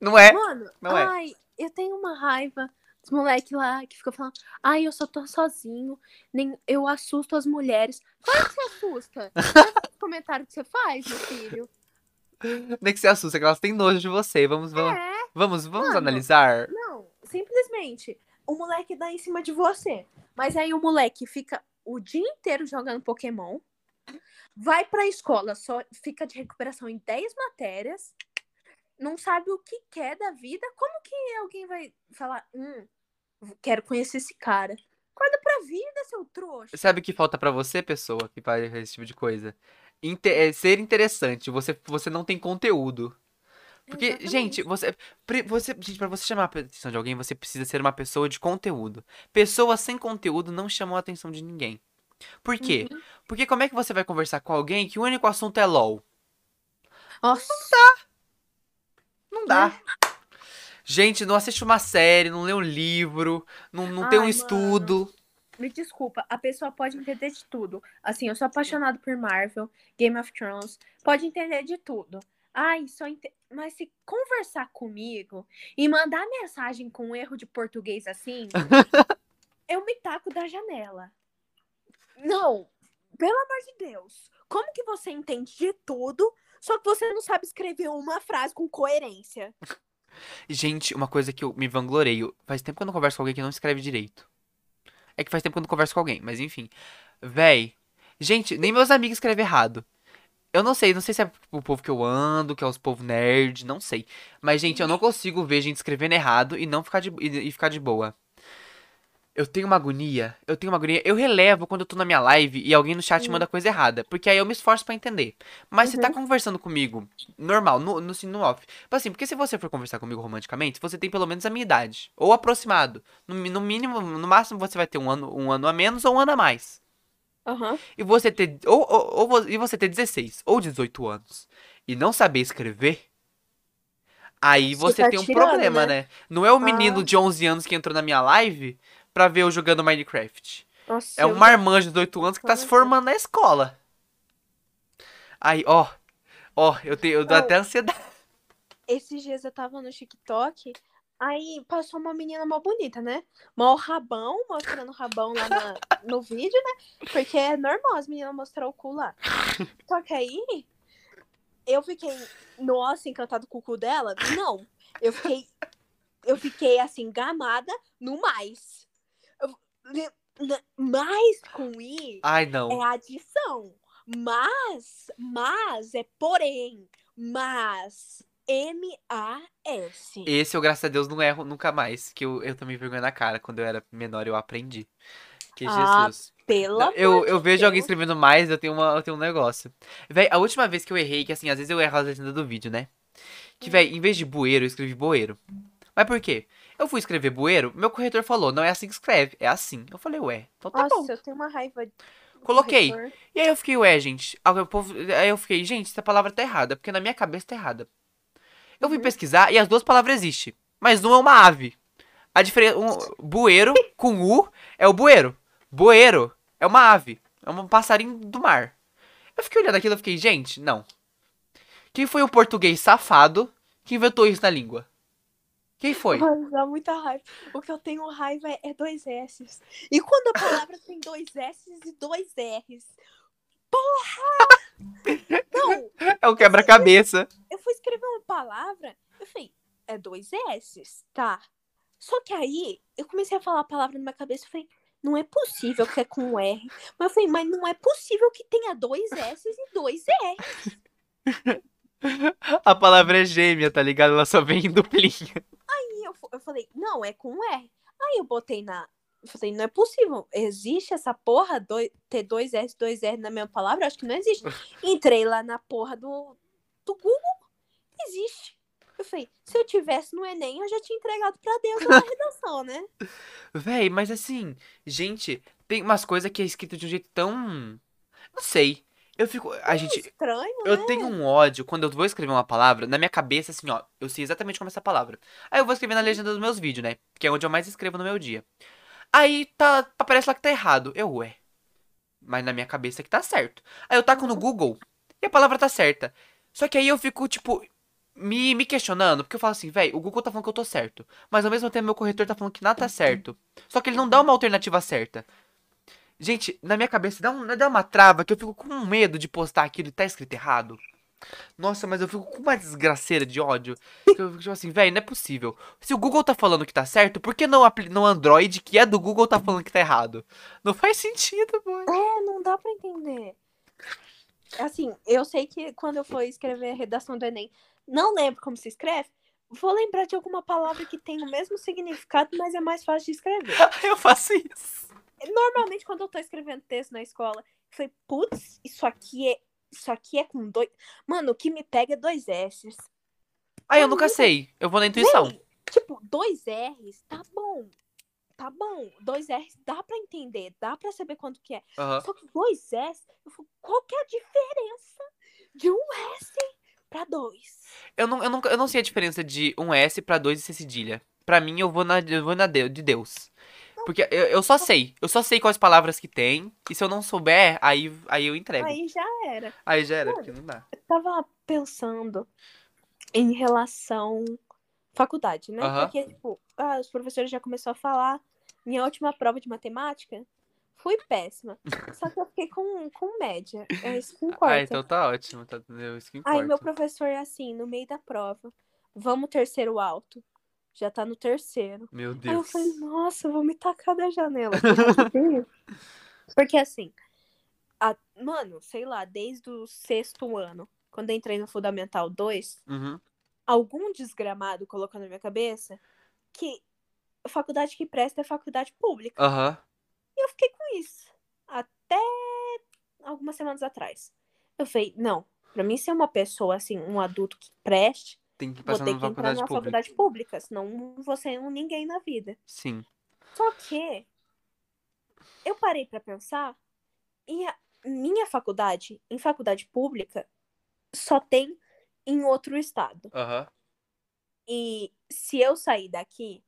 Não é? Mano, não é. ai, eu tenho uma raiva dos moleques lá que ficam falando, ai, eu só tô sozinho, nem eu assusto as mulheres. Claro que você assusta. O comentário que você faz, meu filho. Nem que se assusta, que elas têm nojo de você. Vamos, vamos, É, vamos, vamos Mano. analisar. não, simplesmente, o moleque dá em cima de você. Mas aí o moleque fica o dia inteiro jogando Pokémon, vai pra escola, só fica de recuperação em 10 matérias, não sabe o que quer da vida. Como que alguém vai falar, hum, quero conhecer esse cara? Acorda pra vida, seu trouxa. Sabe o que falta pra você, pessoa, que faz esse tipo de coisa? Inte- é ser interessante. Você, você não tem conteúdo. Porque, Exatamente. gente, você, você, gente, pra você chamar a atenção de alguém, você precisa ser uma pessoa de conteúdo. Pessoas sem conteúdo não chamam a atenção de ninguém. Por quê? Uhum. Porque como é que você vai conversar com alguém que o único assunto é LOL? Nossa, Não dá. Gente, não assiste uma série, não lê um livro, não, não tem um Ai, mano. estudo. me desculpa, a pessoa pode entender de tudo. Assim, eu sou apaixonado por Marvel, Game of Thrones, pode entender de tudo. Ai, só ente... mas se conversar comigo e mandar mensagem com erro de português assim, eu me taco da janela. Não, pelo amor de Deus. Como que você entende de tudo, só que você não sabe escrever uma frase com coerência? Gente, uma coisa que eu me vangloreio. Faz tempo que eu não converso com alguém que não escreve direito. É que faz tempo que eu não converso com alguém, mas enfim. Véi. Gente, nem meus amigos escrevem errado. Eu não sei, não sei se é o povo que eu ando, que é os povo nerd, não sei. Mas, gente, eu não consigo ver gente escrevendo errado e não ficar de, e, e ficar de boa. Eu tenho uma agonia, eu tenho uma agonia. Eu relevo quando eu tô na minha live e alguém no chat Hum. manda coisa errada. Porque aí eu me esforço pra entender. Mas você tá conversando comigo, normal, no, no, no off. Tipo assim, porque se você for conversar comigo romanticamente, você tem pelo menos a minha idade. Ou aproximado. No, no mínimo, no máximo você vai ter um ano, um ano a menos ou um ano a mais. Aham. E você ter. Ou, ou, ou e você ter 16 ou 18 anos e não saber escrever. Aí Você você tá tem um tirando, problema, né? né? Não é o menino Ah. de 11 anos que entrou na minha live pra ver eu jogando Minecraft. Nossa, É um marmanjo de 18 anos que tá se formando na escola. Aí, ó. Ó, eu tenho eu dou até ansiedade. Esses dias eu tava no TikTok, aí passou uma menina mó bonita, né? Mó rabão, mostrando o rabão lá na- no vídeo, né? Porque é normal as meninas mostrar o cu lá. Só que aí, eu fiquei, nossa, encantado com o cu dela? Não. Eu fiquei, eu fiquei assim, gamada no mais. Eu- ne- mais com I Ai, não. é adição. Mas, mas é porém. Mas, M-A-S. Esse eu, graças a Deus, não erro nunca mais. Que eu, eu tomei vergonha na cara. Quando eu era menor, eu aprendi. Que Ah, Jesus. Pelo Eu, eu vejo alguém Deus. escrevendo mais, eu tenho, uma, eu tenho um negócio. Véi, a última vez que eu errei, que assim, às vezes eu erro a legenda do vídeo, né? Que, Hum. véi, em vez de bueiro, eu escrevi boeiro. Mas por quê? Eu fui escrever bueiro, meu corretor falou, não é assim que escreve, é assim. Eu falei, ué, então tá Nossa, bom. eu tenho uma raiva. de Coloquei. corretor. E aí eu fiquei, ué, gente. Aí eu fiquei, gente, essa palavra tá errada, porque na minha cabeça tá errada. Eu fui Uhum. pesquisar e as duas palavras existem. Mas um é uma ave. A diferença. Um, bueiro com U é o bueiro. Bueiro é uma ave. É um passarinho do mar. Eu fiquei olhando aquilo e fiquei, gente, não. Quem foi o português safado que inventou isso na língua? Quem foi? Mas dá muita raiva. O que eu tenho raiva é, é dois S's. E quando a palavra tem dois S's e dois R's? Porra! Não, É o quebra-cabeça. eu fui escrever uma palavra, eu falei, é dois S's, tá? Só que aí, eu comecei a falar a palavra na minha cabeça, eu falei, não é possível que é com R. Mas eu falei, mas não é possível que tenha dois S's e dois R. A palavra é gêmea, tá ligado? Ela só vem em duplinha. Eu, falei, não, é com R. Aí eu botei na. Eu falei, não é possível. Existe essa porra, doi- ter dois S, dois R na mesma palavra? Eu acho que não existe. Entrei lá na porra do, do Google. Existe. Eu falei, se eu tivesse no Enem, eu já tinha entregado pra Deus na redação, né? Véi, mas assim, gente, tem umas coisas que é escrito de um jeito tão. Não sei. Eu fico. A gente. Estranho, Eu né? tenho um ódio quando eu vou escrever uma palavra, na minha cabeça, assim, ó, eu sei exatamente como é essa palavra. Aí eu vou escrever na legenda dos meus vídeos, né? Que é onde eu mais escrevo no meu dia. Aí tá, aparece lá que tá errado. Eu, ué. Mas na minha cabeça que tá certo. Aí eu taco no Google e a palavra tá certa. Só que aí eu fico, tipo, me, me questionando, porque eu falo assim, velho, o Google tá falando que eu tô certo. Mas ao mesmo tempo meu corretor tá falando que nada tá certo. Só que ele não dá uma alternativa certa. Gente, na minha cabeça dá, um, dá uma trava que eu fico com medo de postar aquilo e tá escrito errado. Nossa, mas eu fico com uma desgraceira de ódio. Que eu fico tipo assim, velho, não é possível. Se o Google tá falando que tá certo, por que não no Android, que é do Google, tá falando que tá errado? Não faz sentido, boy. É, não dá pra entender. Assim, eu sei que quando eu for escrever a redação do Enem, não lembro como se escreve, vou lembrar de alguma palavra que tem o mesmo significado, mas é mais fácil de escrever. Eu faço isso. Normalmente, quando eu tô escrevendo texto na escola, eu falei, putz, isso aqui é. Isso aqui é com dois. Mano, o que me pega é dois S's. Aí eu nunca sei. Eu vou na intuição. Tipo, dois R's, tá bom. Tá bom. Dois R's dá pra entender, dá pra saber quanto que é. Aham. Só que dois S, eu falo, qual que é a diferença de um S pra dois? Eu não, eu, nunca, eu não sei a diferença de um S pra dois e C cedilha. Pra mim, eu vou na, eu vou na de, de Deus. Porque eu, eu só sei. Eu só sei quais palavras que tem. E se eu não souber, aí, aí eu entrego. Aí, Aí já era. já era, Mano. porque não dá. Eu tava pensando em relação faculdade, né? Porque, tipo, ah, os professores já começaram a falar. Minha última prova de matemática fui péssima. Só que eu fiquei com, com média. É isso que importa. Ah, então tá ótimo. Tá, é isso que importa. Aí meu professor é assim, no meio da prova. Vamos terceiro alto. Já tá no terceiro. Meu Aí eu Deus. falei, nossa, eu vou me tacar da janela. Porque, Porque assim, a- mano, sei lá, desde o sexto ano, quando entrei no Fundamental 2, Uhum. algum desgramado colocou na minha cabeça que a faculdade que presta é faculdade pública. Aham. E eu fiquei com isso. Até algumas semanas atrás. Eu falei, não, pra mim ser uma pessoa, assim, um adulto que preste, Tem que vou passar ter numa que entrar faculdade pública. faculdade pública, senão não vou ser um ninguém na vida. Sim. Só que eu parei pra pensar e a minha faculdade, em faculdade pública, só tem em outro estado. Aham. E se eu sair daqui,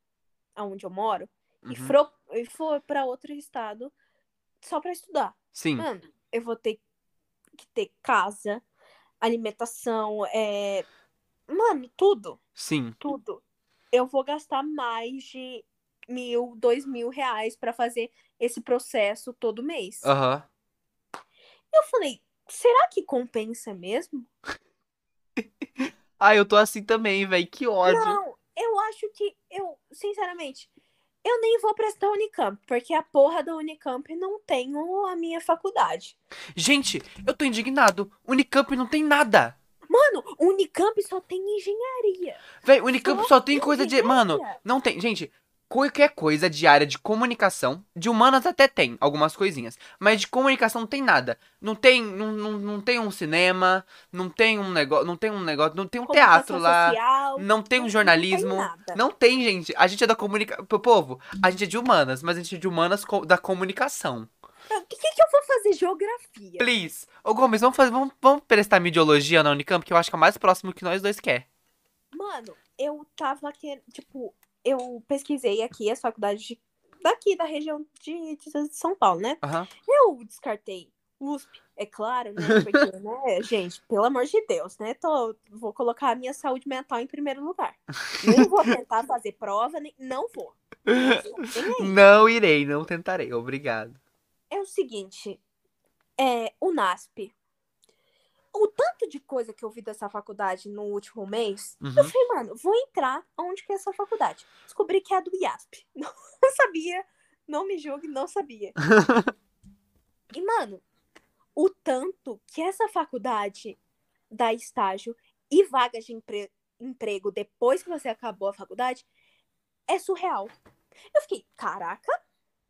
aonde eu moro, e, Uhum. for, e for pra outro estado só pra estudar, Sim. mano, eu vou ter que ter casa, alimentação, é... Mano, tudo, Sim. tudo. Eu vou gastar mais de mil, dois mil reais pra fazer esse processo todo mês. Aham. Eu falei, será que compensa mesmo? Ah, eu tô assim também, velho. Que ódio. Não, eu acho que eu, sinceramente, eu nem vou prestar Unicamp, porque a porra da Unicamp não tem a minha faculdade. Gente, eu tô indignado. Unicamp não tem nada. Mano, Unicamp só tem engenharia. Véi, Unicamp Só só tem coisa de. Mano, engenharia. não tem. Gente, qualquer coisa de área de comunicação. De humanas até tem algumas coisinhas. Mas de comunicação não tem nada. Não tem. Não, não, não tem um cinema. Não tem um negócio. Não tem um negócio. Não tem um teatro lá. social, Não tem um jornalismo. Não tem nada. Não tem, gente. A gente é da comunicação. Povo, a gente é de humanas, mas a gente é de humanas co- da comunicação. O que, que eu vou fazer? Geografia. Please. Ô Gomes, vamos fazer. Vamos, vamos prestar midiologia na Unicamp, que eu acho que é o mais próximo que nós dois quer. Mano, eu tava querendo. Tipo, eu pesquisei aqui as faculdades de- daqui da região de, de São Paulo, né? Aham. Eu descartei USP, é claro, né? Porque, né, gente, pelo amor de Deus, né? Tô, vou colocar a minha saúde mental em primeiro lugar. Nem vou tentar fazer prova, nem, não vou. Não irei, não tentarei. Obrigado. É o seguinte, é, o NASP. O tanto de coisa que eu vi dessa faculdade no último mês, eu Uhum. falei, mano, vou entrar onde que é essa faculdade. Descobri que é a do IASP. Não sabia, não me julgue, não sabia. E, mano, o tanto que essa faculdade dá estágio e vagas de empre- emprego depois que você acabou a faculdade é surreal. Eu fiquei, caraca,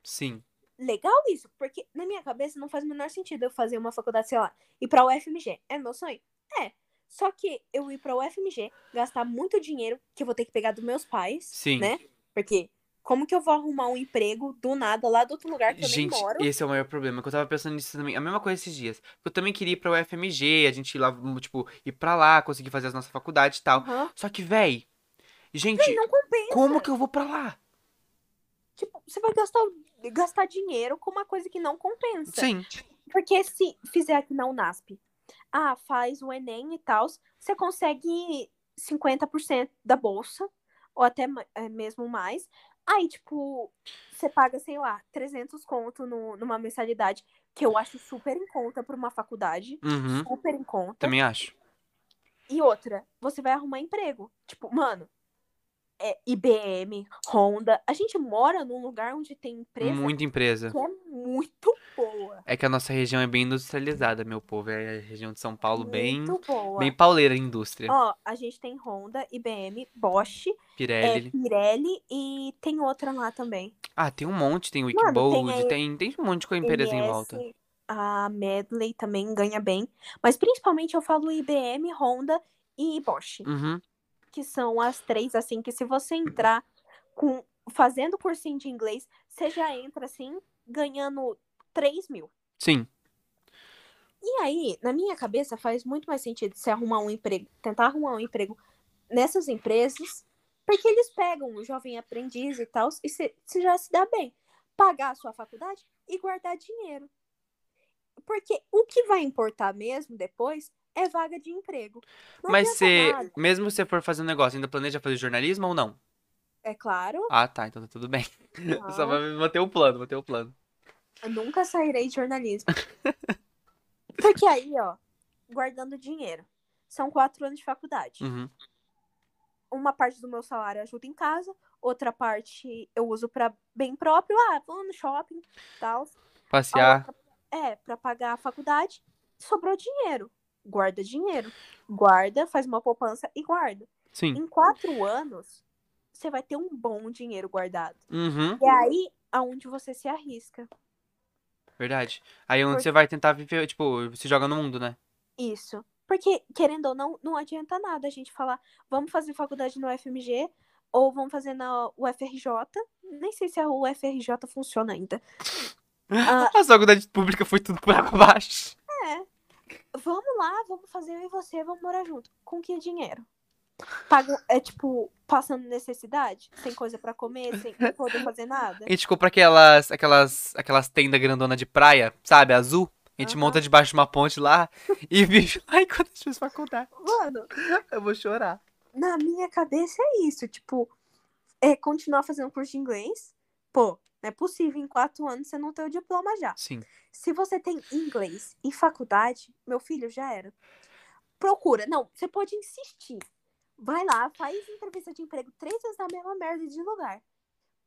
Sim. Legal isso, porque na minha cabeça não faz o menor sentido eu fazer uma faculdade, sei lá, ir pra UFMG. É meu sonho? É. Só que eu ir pra UFMG, gastar muito dinheiro que eu vou ter que pegar dos meus pais, Sim. né? Porque como que eu vou arrumar um emprego do nada lá do outro lugar que eu Gente, nem moro? esse é o maior problema. Que eu tava pensando nisso também. A mesma coisa esses dias. Eu também queria ir pra UFMG, a gente ir lá, tipo, ir pra lá, conseguir fazer as nossas faculdades e tal. Aham. Só que, véi, gente, Véi, não compensa. como que eu vou pra lá? Tipo, você vai gastar, gastar dinheiro com uma coisa que não compensa. Sim. Porque se fizer aqui na Unasp, ah, faz o Enem e tal, você consegue 50% da bolsa, ou até é, mesmo mais. Aí, tipo, você paga, sei lá, 300 conto no, numa mensalidade, que eu acho super em conta pra uma faculdade. Uhum. Super em conta. Também acho. E outra, você vai arrumar emprego. Tipo, mano, é IBM, Honda. A gente mora num lugar onde tem empresa Muita empresa. que é muito boa. É que a nossa região é bem industrializada, meu povo. É a região de São Paulo bem, Muito boa. bem pauleira a indústria. Ó, a gente tem Honda, IBM, Bosch, é, Pirelli. Pirelli e tem outra lá também. Ah, tem um monte. Tem Wikibold, tem tem, tem um monte de empresa em MS, volta. A Medley também ganha bem. Mas principalmente eu falo IBM, Honda e Bosch. Uhum. Que são as três, assim, que se você entrar com fazendo cursinho de inglês, você já entra, assim, ganhando 3 mil. Sim. E aí, na minha cabeça, faz muito mais sentido você arrumar um emprego, tentar arrumar um emprego nessas empresas, porque eles pegam o jovem aprendiz e tal, e você você já se dá bem. Pagar a sua faculdade e guardar dinheiro. Porque o que vai importar mesmo depois é vaga de emprego. Não Mas nada, mesmo se você for fazer um negócio, ainda planeja fazer jornalismo ou não? É claro, Ah, tá. Então tá tudo bem. Só Ah. vai manter o plano, manter o plano. eu nunca sairei de jornalismo. Porque aí, ó, guardando dinheiro. São quatro anos de faculdade. Uhum. uma parte do meu salário ajuda em casa, outra parte eu uso para bem próprio, ah, vou no shopping, tal. Passear. outra é para pagar a faculdade, sobrou dinheiro, guarda dinheiro, guarda, faz uma poupança e guarda. Sim. Em quatro anos você vai ter um bom dinheiro guardado. Uhum. E é aí aonde você se arrisca. Verdade. Aí onde Por- você vai tentar viver, tipo, se joga no mundo, né? Isso. Porque, querendo ou não, não adianta nada a gente falar, vamos fazer faculdade no UFMG ou vamos fazer na UFRJ. Nem sei se a UFRJ funciona ainda. Ah, A faculdade pública foi tudo por água abaixo. Vamos lá, vamos fazer eu e você, vamos morar junto. Com que dinheiro? Pagam, é tipo, passando necessidade, sem coisa pra comer, sem poder fazer nada. A gente compra aquelas, aquelas, aquelas tendas grandona de praia, sabe? Azul. A gente Aham. monta debaixo de uma ponte lá e vive lá enquanto a gente faz faculdade. Mano, Eu vou chorar. na minha cabeça é isso, tipo, é continuar fazendo curso de inglês. Pô, não é possível em quatro anos você não ter o diploma já. Sim. Se você tem inglês e faculdade, meu filho, já era. Procura. Não, você pode insistir. Vai lá, faz entrevista de emprego três vezes na mesma merda de lugar.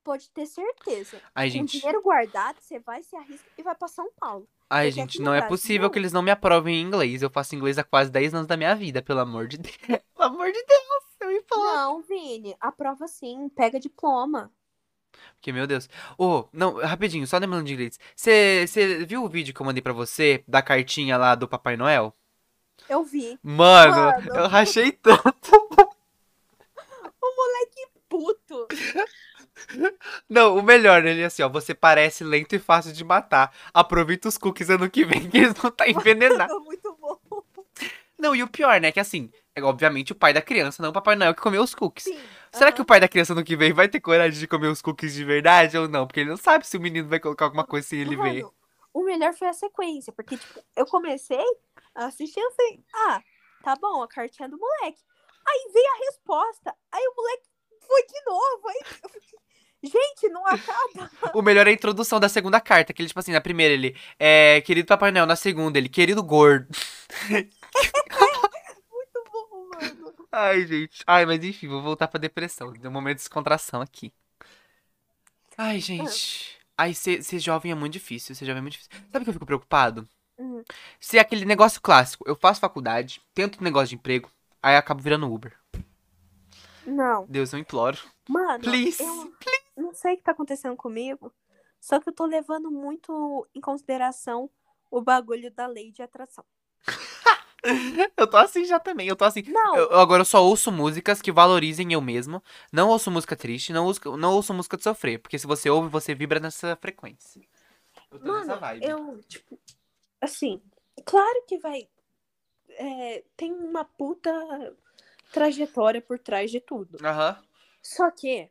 Pode ter certeza. Ai, Com gente. dinheiro guardado, você vai se arrisca e vai pra São Paulo. Ai, Porque gente, não é possível que eles não me aprovem em inglês. Eu faço inglês há quase 10 anos da minha vida, pelo amor de Deus. Pelo amor de Deus, eu imploro. Não, Vini, aprova sim, pega diploma. Porque, meu Deus. Ô, não, rapidinho, só lembrando de inglês. Você viu o vídeo que eu mandei pra você da cartinha lá do Papai Noel? Eu vi. Mano, Mano. eu rachei tanto. O moleque puto. Não, o melhor, ele é assim, ó. Você parece lento e fácil de matar. Aproveita os cookies ano que vem, que eles não tá envenenados. Muito bom. Não, e o pior, né? Que assim, é obviamente o pai da criança, não o Papai Noel que comeu os cookies. Sim. Será que aham. o pai da criança ano que vem vai ter coragem de comer os cookies de verdade ou não? Porque ele não sabe se o menino vai colocar alguma coisa sem ele ver. Mano, o melhor foi a sequência, porque, tipo, eu comecei a assistir assim, ah, tá bom, a cartinha do moleque. Aí veio a resposta, aí o moleque foi de novo, aí eu fiquei, gente, não acaba. O melhor é a introdução da segunda carta, que ele, tipo assim, na primeira ele é querido Papai Noel, na segunda ele, querido gordo. Ai, gente. Ai, mas enfim, vou voltar pra depressão. Deu um momento de descontração aqui. Ai, gente. Ai, ser, ser jovem é muito difícil. Ser jovem é muito difícil. Sabe o que eu fico preocupado? Hum. Se é aquele negócio clássico. Eu faço faculdade, tento um negócio de emprego, aí acabo virando Uber. Não, Deus, eu imploro. mano, Please. eu não sei o que tá acontecendo comigo, só que eu tô levando muito em consideração o bagulho da lei de atração. Eu tô assim já também. Eu tô assim. Não, Eu- agora eu só ouço músicas que valorizem eu mesmo. Não ouço música triste, não ouço, não ouço música de sofrer. Porque se você ouve, você vibra nessa frequência. Eu tô nessa Mano, vibe. eu, tipo, assim, claro que vai. é, tem uma puta trajetória por trás de tudo. Aham. Só que,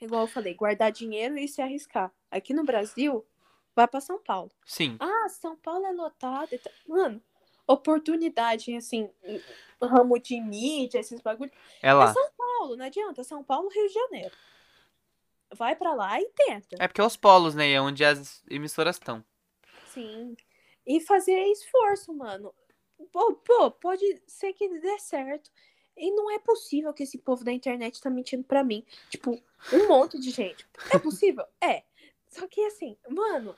igual eu falei, guardar dinheiro e se arriscar. Aqui no Brasil, vai pra São Paulo. Sim. Ah, São Paulo é lotado. Mano, oportunidade, assim, ramo de mídia, esses bagulhos. É lá. É São Paulo, não adianta. São Paulo, Rio de Janeiro. Vai pra lá e tenta. É porque é os polos, né? É onde as emissoras estão. Sim. E fazer esforço, mano. Pô, pô, pode ser que dê certo. E não é possível que esse povo da internet tá mentindo pra mim. Tipo, um monte de gente. É possível? É. Só que assim, mano,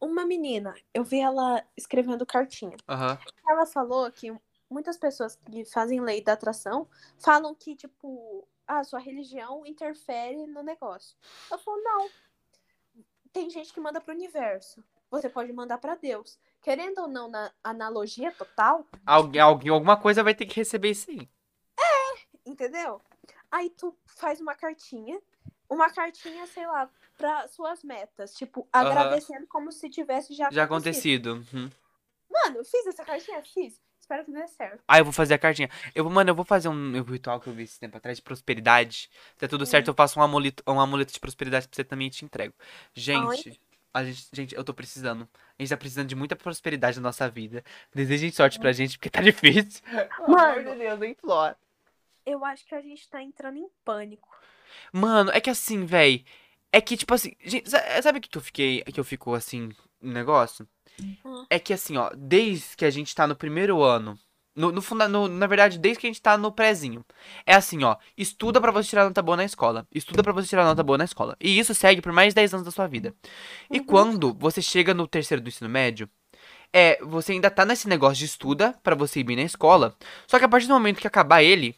uma menina, eu vi ela escrevendo cartinha. Aham. Ela falou que muitas pessoas que fazem lei da atração falam que, tipo, a sua religião interfere no negócio. Eu falo, não. Tem gente que manda pro universo. Você pode mandar pra Deus. Querendo ou não, na analogia total, Alguém, alguém, alguma coisa vai ter que receber isso aí. entendeu? Aí tu faz uma cartinha, uma cartinha, sei lá, pra suas metas. Tipo, agradecendo como se tivesse já, Já acontecido. acontecido. Uhum. Mano, fiz essa cartinha? Fiz. Espero que dê certo. Ah, eu vou fazer a cartinha. Eu vou, mano, eu vou fazer um ritual que eu vi esse tempo atrás de prosperidade. Se der tudo certo, eu faço um amuleto, um amuleto de prosperidade pra você também e te entrego. Gente, a gente, gente, eu tô precisando. A gente tá precisando de muita prosperidade na nossa vida. Desejem sorte pra gente, porque tá difícil. Amor de Deus, eu imploro. Eu acho que a gente tá entrando em pânico. Mano, é que assim, véi. É que, tipo assim. Gente, sa- sabe que eu fiquei. Que eu fico assim. No negócio? Hum. É que assim, ó. Desde que a gente tá no primeiro ano. No, no, no- na verdade, desde que a gente tá no prézinho. É assim, ó. Estuda pra você tirar nota boa na escola. Estuda pra você tirar nota boa na escola. E isso segue por mais de 10 anos da sua vida. E Uhum. quando você chega no terceiro do ensino médio. É, você ainda tá nesse negócio de estuda pra você ir bem na escola. Só que a partir do momento que acabar ele,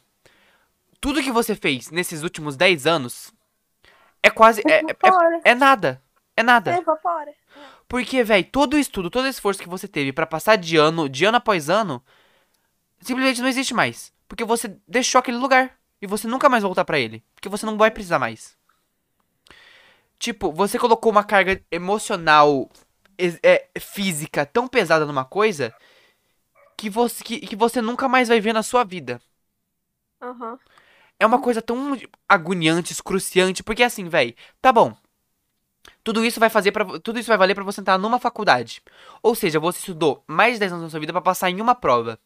tudo que você fez nesses últimos 10 anos é quase. É, é, Evapora. é nada. É nada. Evapora. Porque, velho, todo o estudo, todo o esforço que você teve pra passar de ano, de ano após ano, simplesmente não existe mais. Porque você deixou aquele lugar. E você nunca mais voltar pra ele. Porque você não vai precisar mais. Tipo, você colocou uma carga emocional, ex- é, física tão pesada numa coisa que você, que, que você nunca mais vai ver na sua vida. Aham. É uma coisa tão agoniante, excruciante, porque assim, véi, tá bom. Tudo isso vai fazer para tudo isso vai valer pra você entrar numa faculdade. Ou seja, você estudou mais de 10 anos da sua vida pra passar em uma prova.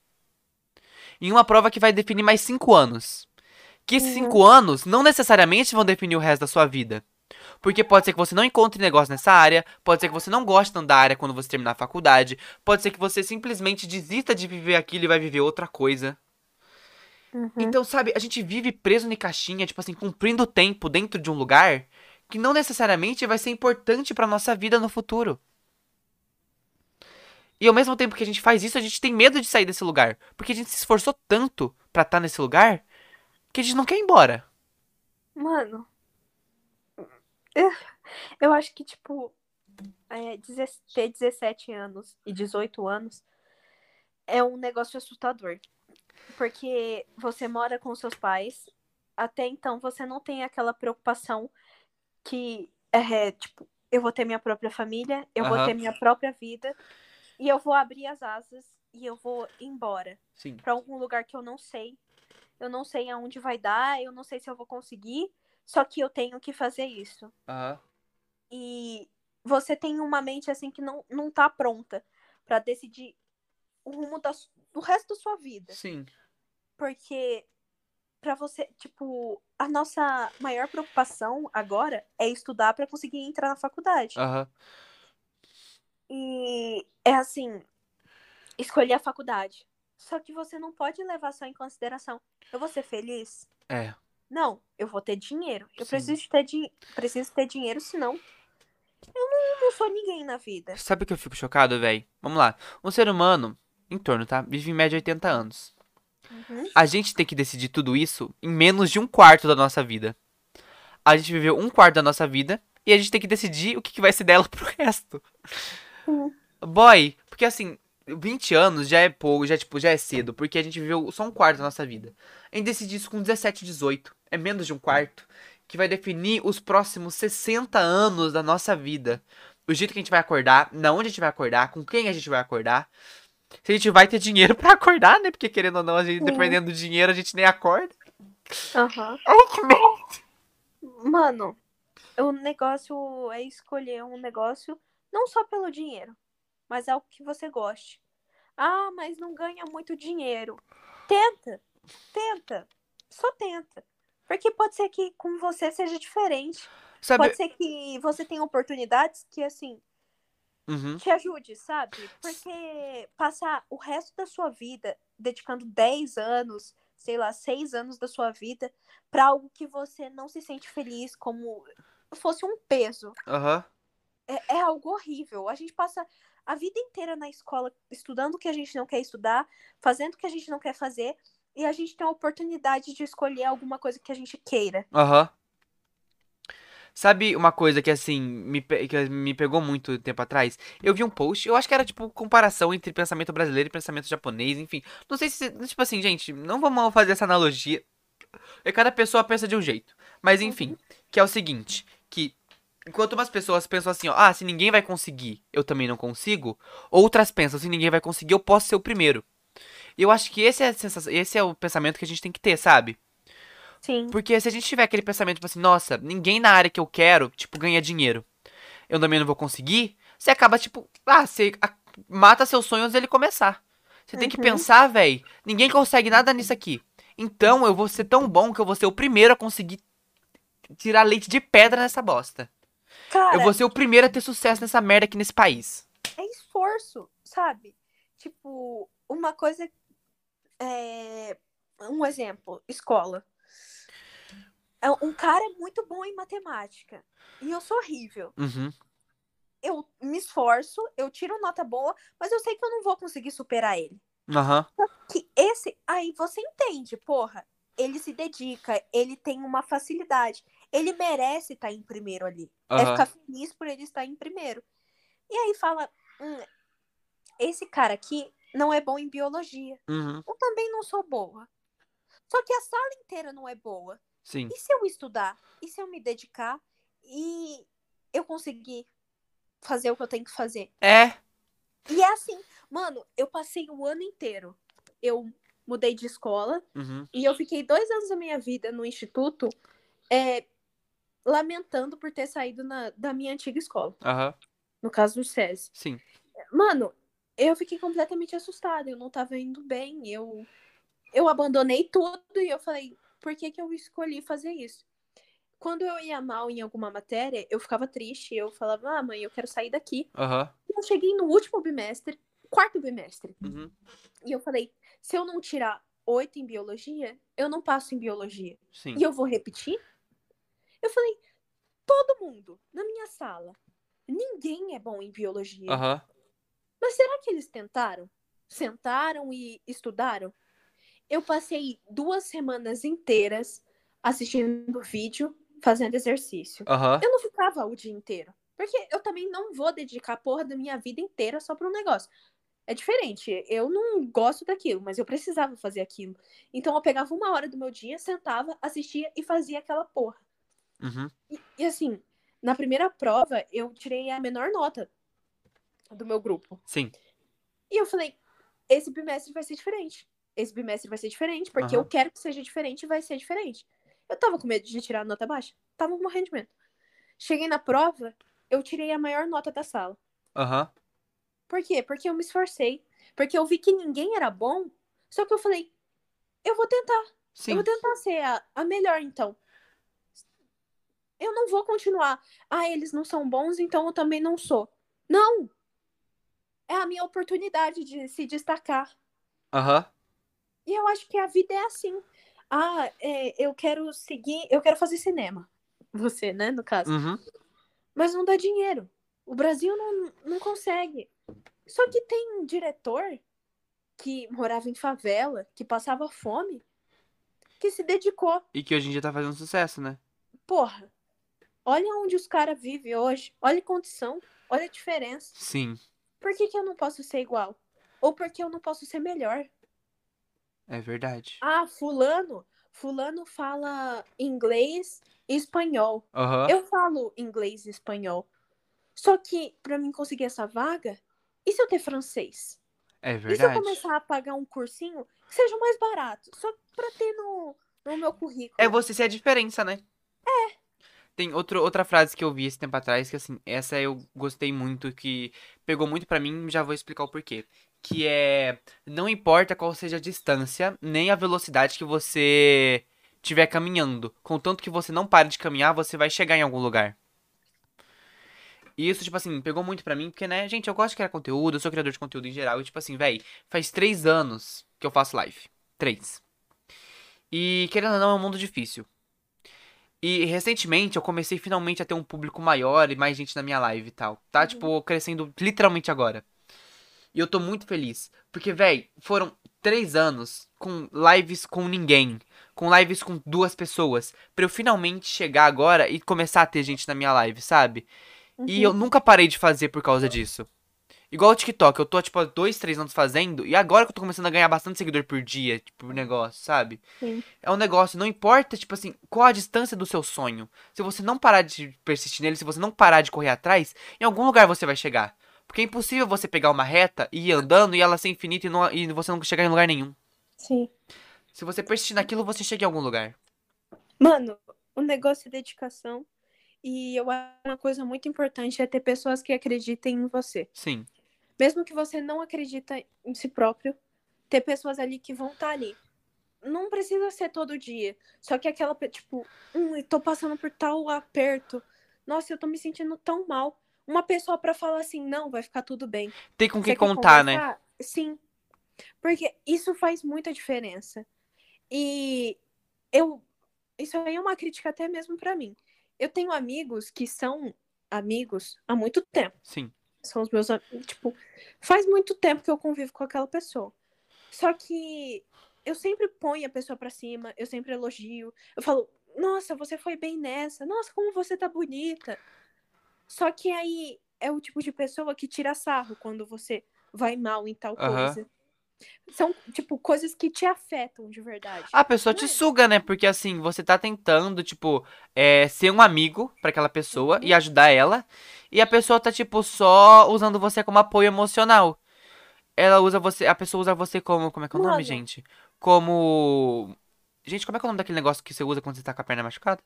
Em uma prova que vai definir mais 5 anos. Que esses Uhum. 5 anos não necessariamente vão definir o resto da sua vida. Porque pode ser que você não encontre negócio nessa área, pode ser que você não goste da área quando você terminar a faculdade, pode ser que você simplesmente desista de viver aquilo e vai viver outra coisa. Uhum. Então, sabe, a gente vive preso em caixinha, tipo assim, cumprindo o tempo dentro de um lugar que não necessariamente vai ser importante pra nossa vida no futuro. E ao mesmo tempo que a gente faz isso, a gente tem medo de sair desse lugar, porque a gente se esforçou tanto pra estar nesse lugar que a gente não quer ir embora. Mano, eu, acho que, tipo, é, ter 17 anos e 18 anos é um negócio assustador. Porque você mora com seus pais, até então você não tem aquela preocupação que é, tipo, eu vou ter minha própria família, eu vou Aham. ter minha própria vida, e eu vou abrir as asas e eu vou embora pra algum lugar que eu não sei. Eu não sei aonde vai dar, eu não sei se eu vou conseguir, só que eu tenho que fazer isso. Aham. E você tem uma mente assim que não, não tá pronta pra decidir o rumo da, do resto da sua vida. Sim. Porque pra você, tipo, a nossa maior preocupação agora é estudar pra conseguir entrar na faculdade. Aham. E é assim, escolher a faculdade. Só que você não pode levar só em consideração. Eu vou ser feliz? É. Não, eu vou ter dinheiro. Eu Sim. preciso ter, di preciso ter dinheiro, senão eu não, não sou ninguém na vida. Sabe o que eu fico chocado, véi? Vamos lá. Um ser humano, em torno, tá? Vive em média 80 anos. Uhum. A gente tem que decidir tudo isso em menos de um quarto da nossa vida. A gente viveu um quarto da nossa vida e a gente tem que decidir o que, que vai ser dela pro resto. Uhum. Boy, porque assim, 20 anos já é pouco, já, tipo, já é cedo, porque a gente viveu só um quarto da nossa vida. A gente decide isso com 17, 18. É menos de um quarto. Que vai definir os próximos 60 anos da nossa vida. O jeito que a gente vai acordar, na onde a gente vai acordar, com quem a gente vai acordar. Se a gente vai ter dinheiro pra acordar, né? Porque querendo ou não, a gente, Sim. dependendo do dinheiro, a gente nem acorda. Aham. Merda. Mano, o negócio é escolher um negócio não só pelo dinheiro, mas algo que você goste. Ah, mas não ganha muito dinheiro. Tenta, tenta, só tenta. Porque pode ser que com você seja diferente. Sabe? Pode ser que você tenha oportunidades que, assim, Uhum. te ajude, sabe? Porque passar o resto da sua vida dedicando 10 anos, sei lá, 6 anos da sua vida pra algo que você não se sente feliz, como fosse um peso, Aham. é, é algo horrível. A gente passa a vida inteira na escola estudando o que a gente não quer estudar, fazendo o que a gente não quer fazer, e a gente tem a oportunidade de escolher alguma coisa que a gente queira. Aham. Sabe uma coisa que assim me, pe- que me pegou muito tempo atrás? Eu vi um post, eu acho que era tipo comparação entre pensamento brasileiro e pensamento japonês, enfim. Não sei se, tipo assim, gente, não vamos fazer essa analogia. E cada pessoa pensa de um jeito. Mas enfim, que é o seguinte, que enquanto umas pessoas pensam assim, ó, ah, se ninguém vai conseguir, eu também não consigo, outras pensam, se ninguém vai conseguir, eu posso ser o primeiro. E eu acho que esse é, esse é o pensamento que a gente tem que ter, sabe? Sim. Porque se a gente tiver aquele pensamento, tipo assim, nossa, ninguém na área que eu quero, tipo, ganha dinheiro. Eu também não vou conseguir. Você acaba, tipo, ah, você mata seus sonhos dele começar. Você tem que Uhum. pensar, véi, ninguém consegue nada nisso aqui. Então eu vou ser tão bom que eu vou ser o primeiro a conseguir tirar leite de pedra nessa bosta. Cara, Eu vou ser o primeiro a ter sucesso nessa merda aqui nesse país. é esforço, sabe? Tipo, uma coisa. É... Um exemplo, escola. É, Um cara é muito bom em matemática. E eu sou horrível. Uhum. Eu me esforço, eu tiro nota boa, mas eu sei que eu não vou conseguir superar ele. Aham. Que esse. Aí você entende, porra. Ele se dedica, ele tem uma facilidade. Ele merece estar em primeiro ali. É Aham. ficar feliz por ele estar em primeiro. E aí fala: hum, esse cara aqui não é bom em biologia. Uhum. Eu também não sou boa. Só que a sala inteira não é boa. Sim. E se eu estudar? E se eu me dedicar? E eu conseguir fazer o que eu tenho que fazer? É. E é assim, mano, eu passei o ano inteiro. Eu mudei de escola Uhum. e eu fiquei dois anos da minha vida no instituto é, lamentando por ter saído na- da minha antiga escola, Aham. no caso do SESI. Sim. Mano, eu fiquei completamente assustada, eu não tava indo bem, eu, eu abandonei tudo e eu falei, por que que eu escolhi fazer isso? Quando eu ia mal em alguma matéria, eu ficava triste, eu falava, ah, mãe, eu quero sair daqui. Aham. Eu cheguei no último bimestre, quarto bimestre, Uhum. e eu falei, se eu não tirar oito em biologia, eu não passo em biologia. Sim. E eu vou repetir? Eu falei, todo mundo na minha sala, ninguém é bom em biologia. Aham. Mas será que eles tentaram? Sentaram e estudaram? Eu passei duas semanas inteiras assistindo vídeo, fazendo exercício. Aham. Eu não ficava o dia inteiro. Porque eu também não vou dedicar a porra da minha vida inteira só para um negócio. É diferente. Eu não gosto daquilo, mas eu precisava fazer aquilo. Então eu pegava uma hora do meu dia, sentava, assistia e fazia aquela porra. Uhum. E, e, assim, na primeira prova, eu tirei a menor nota do meu grupo. Sim. E eu falei, esse bimestre vai ser diferente. Esse bimestre vai ser diferente, porque Aham. eu quero que seja diferente e vai ser diferente. Eu tava com medo de tirar a nota baixa. Tava morrendo de medo. Cheguei na prova, eu tirei a maior nota da sala. Aham. Por quê? Porque eu me esforcei. Porque eu vi que ninguém era bom. Só que eu falei, eu vou tentar. Eu Sim. vou tentar ser a, a melhor, então. Eu não vou continuar. Ah, eles não são bons, então eu também não sou. Não! É a minha oportunidade de se destacar. Aham. E eu acho que a vida é assim. Ah, é, eu quero seguir, eu quero fazer cinema. Você, né, no caso. Uhum. Mas não dá dinheiro. O Brasil não, não consegue. Só que tem diretor que morava em favela, que passava fome, que se dedicou. E que hoje em dia tá fazendo sucesso, né? Porra, olha onde os caras vivem hoje. Olha a condição, olha a diferença. Sim. Por que, que eu não posso ser igual? Ou porque eu não posso ser melhor? É verdade. Ah, fulano, fulano fala inglês e espanhol. Aham. Eu falo inglês e espanhol. Só que pra mim conseguir essa vaga, e se eu ter francês? É E se eu verdade. começar a pagar um cursinho que seja mais barato, só pra ter no, no meu currículo? É você ser a diferença, né? É. Tem outro, outra frase que eu vi esse tempo atrás, que assim, essa eu gostei muito, que pegou muito pra mim, já vou explicar o porquê. Que é, não importa qual seja a distância, nem a velocidade que você estiver caminhando. Contanto que você não pare de caminhar, você vai chegar em algum lugar. E isso, tipo assim, pegou muito pra mim, porque, né, gente, eu gosto de criar conteúdo, eu sou criador de conteúdo em geral, e, tipo assim, véi, faz três anos que eu faço live. Três. E, querendo ou não, é um mundo difícil. E recentemente eu comecei finalmente a ter um público maior e mais gente na minha live e tal. Tá, Uhum. tipo, crescendo literalmente agora. E eu tô muito feliz. Porque, véi, foram três anos com lives com ninguém. Com lives com duas pessoas. Pra eu finalmente chegar agora e começar a ter gente na minha live, sabe? E eu Uhum. nunca parei de fazer por causa disso. Igual o TikTok, eu tô, tipo, há dois, três anos fazendo, e agora que eu tô começando a ganhar bastante seguidor por dia, tipo, por negócio, sabe? Sim. É um negócio, não importa, tipo assim, qual a distância do seu sonho. Se você não parar de persistir nele, se você não parar de correr atrás, em algum lugar você vai chegar. Porque é impossível você pegar uma reta e ir andando e ela ser infinita e, não- e você não chegar em lugar nenhum. Sim. Se você persistir naquilo, você chega em algum lugar. Mano, o negócio é dedicação. E eu acho uma coisa muito importante é ter pessoas que acreditem em você. Sim. Mesmo que você não acredita em si próprio, ter pessoas ali que vão estar ali. Não precisa ser todo dia. Só que aquela, tipo, hum, eu tô passando por tal aperto. Nossa, eu tô me sentindo tão mal. Uma pessoa pra falar assim, não, vai ficar tudo bem. Tem com quem quer contar, né? Sim. Porque isso faz muita diferença. E eu. Isso aí é uma crítica até mesmo pra mim. Eu tenho amigos que são amigos há muito tempo. Sim. São os meus amigos. Tipo, faz muito tempo que eu convivo com aquela pessoa. Só que eu sempre ponho a pessoa pra cima, eu sempre elogio. Eu falo, nossa, você foi bem nessa. Nossa, como você tá bonita. Só que aí é o tipo de pessoa que tira sarro quando você vai mal em tal Aham. coisa. São, tipo, coisas que te afetam de verdade. A pessoa te Não é? suga, né? Porque assim, você tá tentando, tipo, é, ser um amigo pra aquela pessoa Uhum. e ajudar ela. E a pessoa tá, tipo, só usando você como apoio emocional. Ela usa você. A pessoa usa você como. Como é que é o nome, Mano. gente? como. Gente, como é que é o nome daquele negócio que você usa quando você tá com a perna machucada?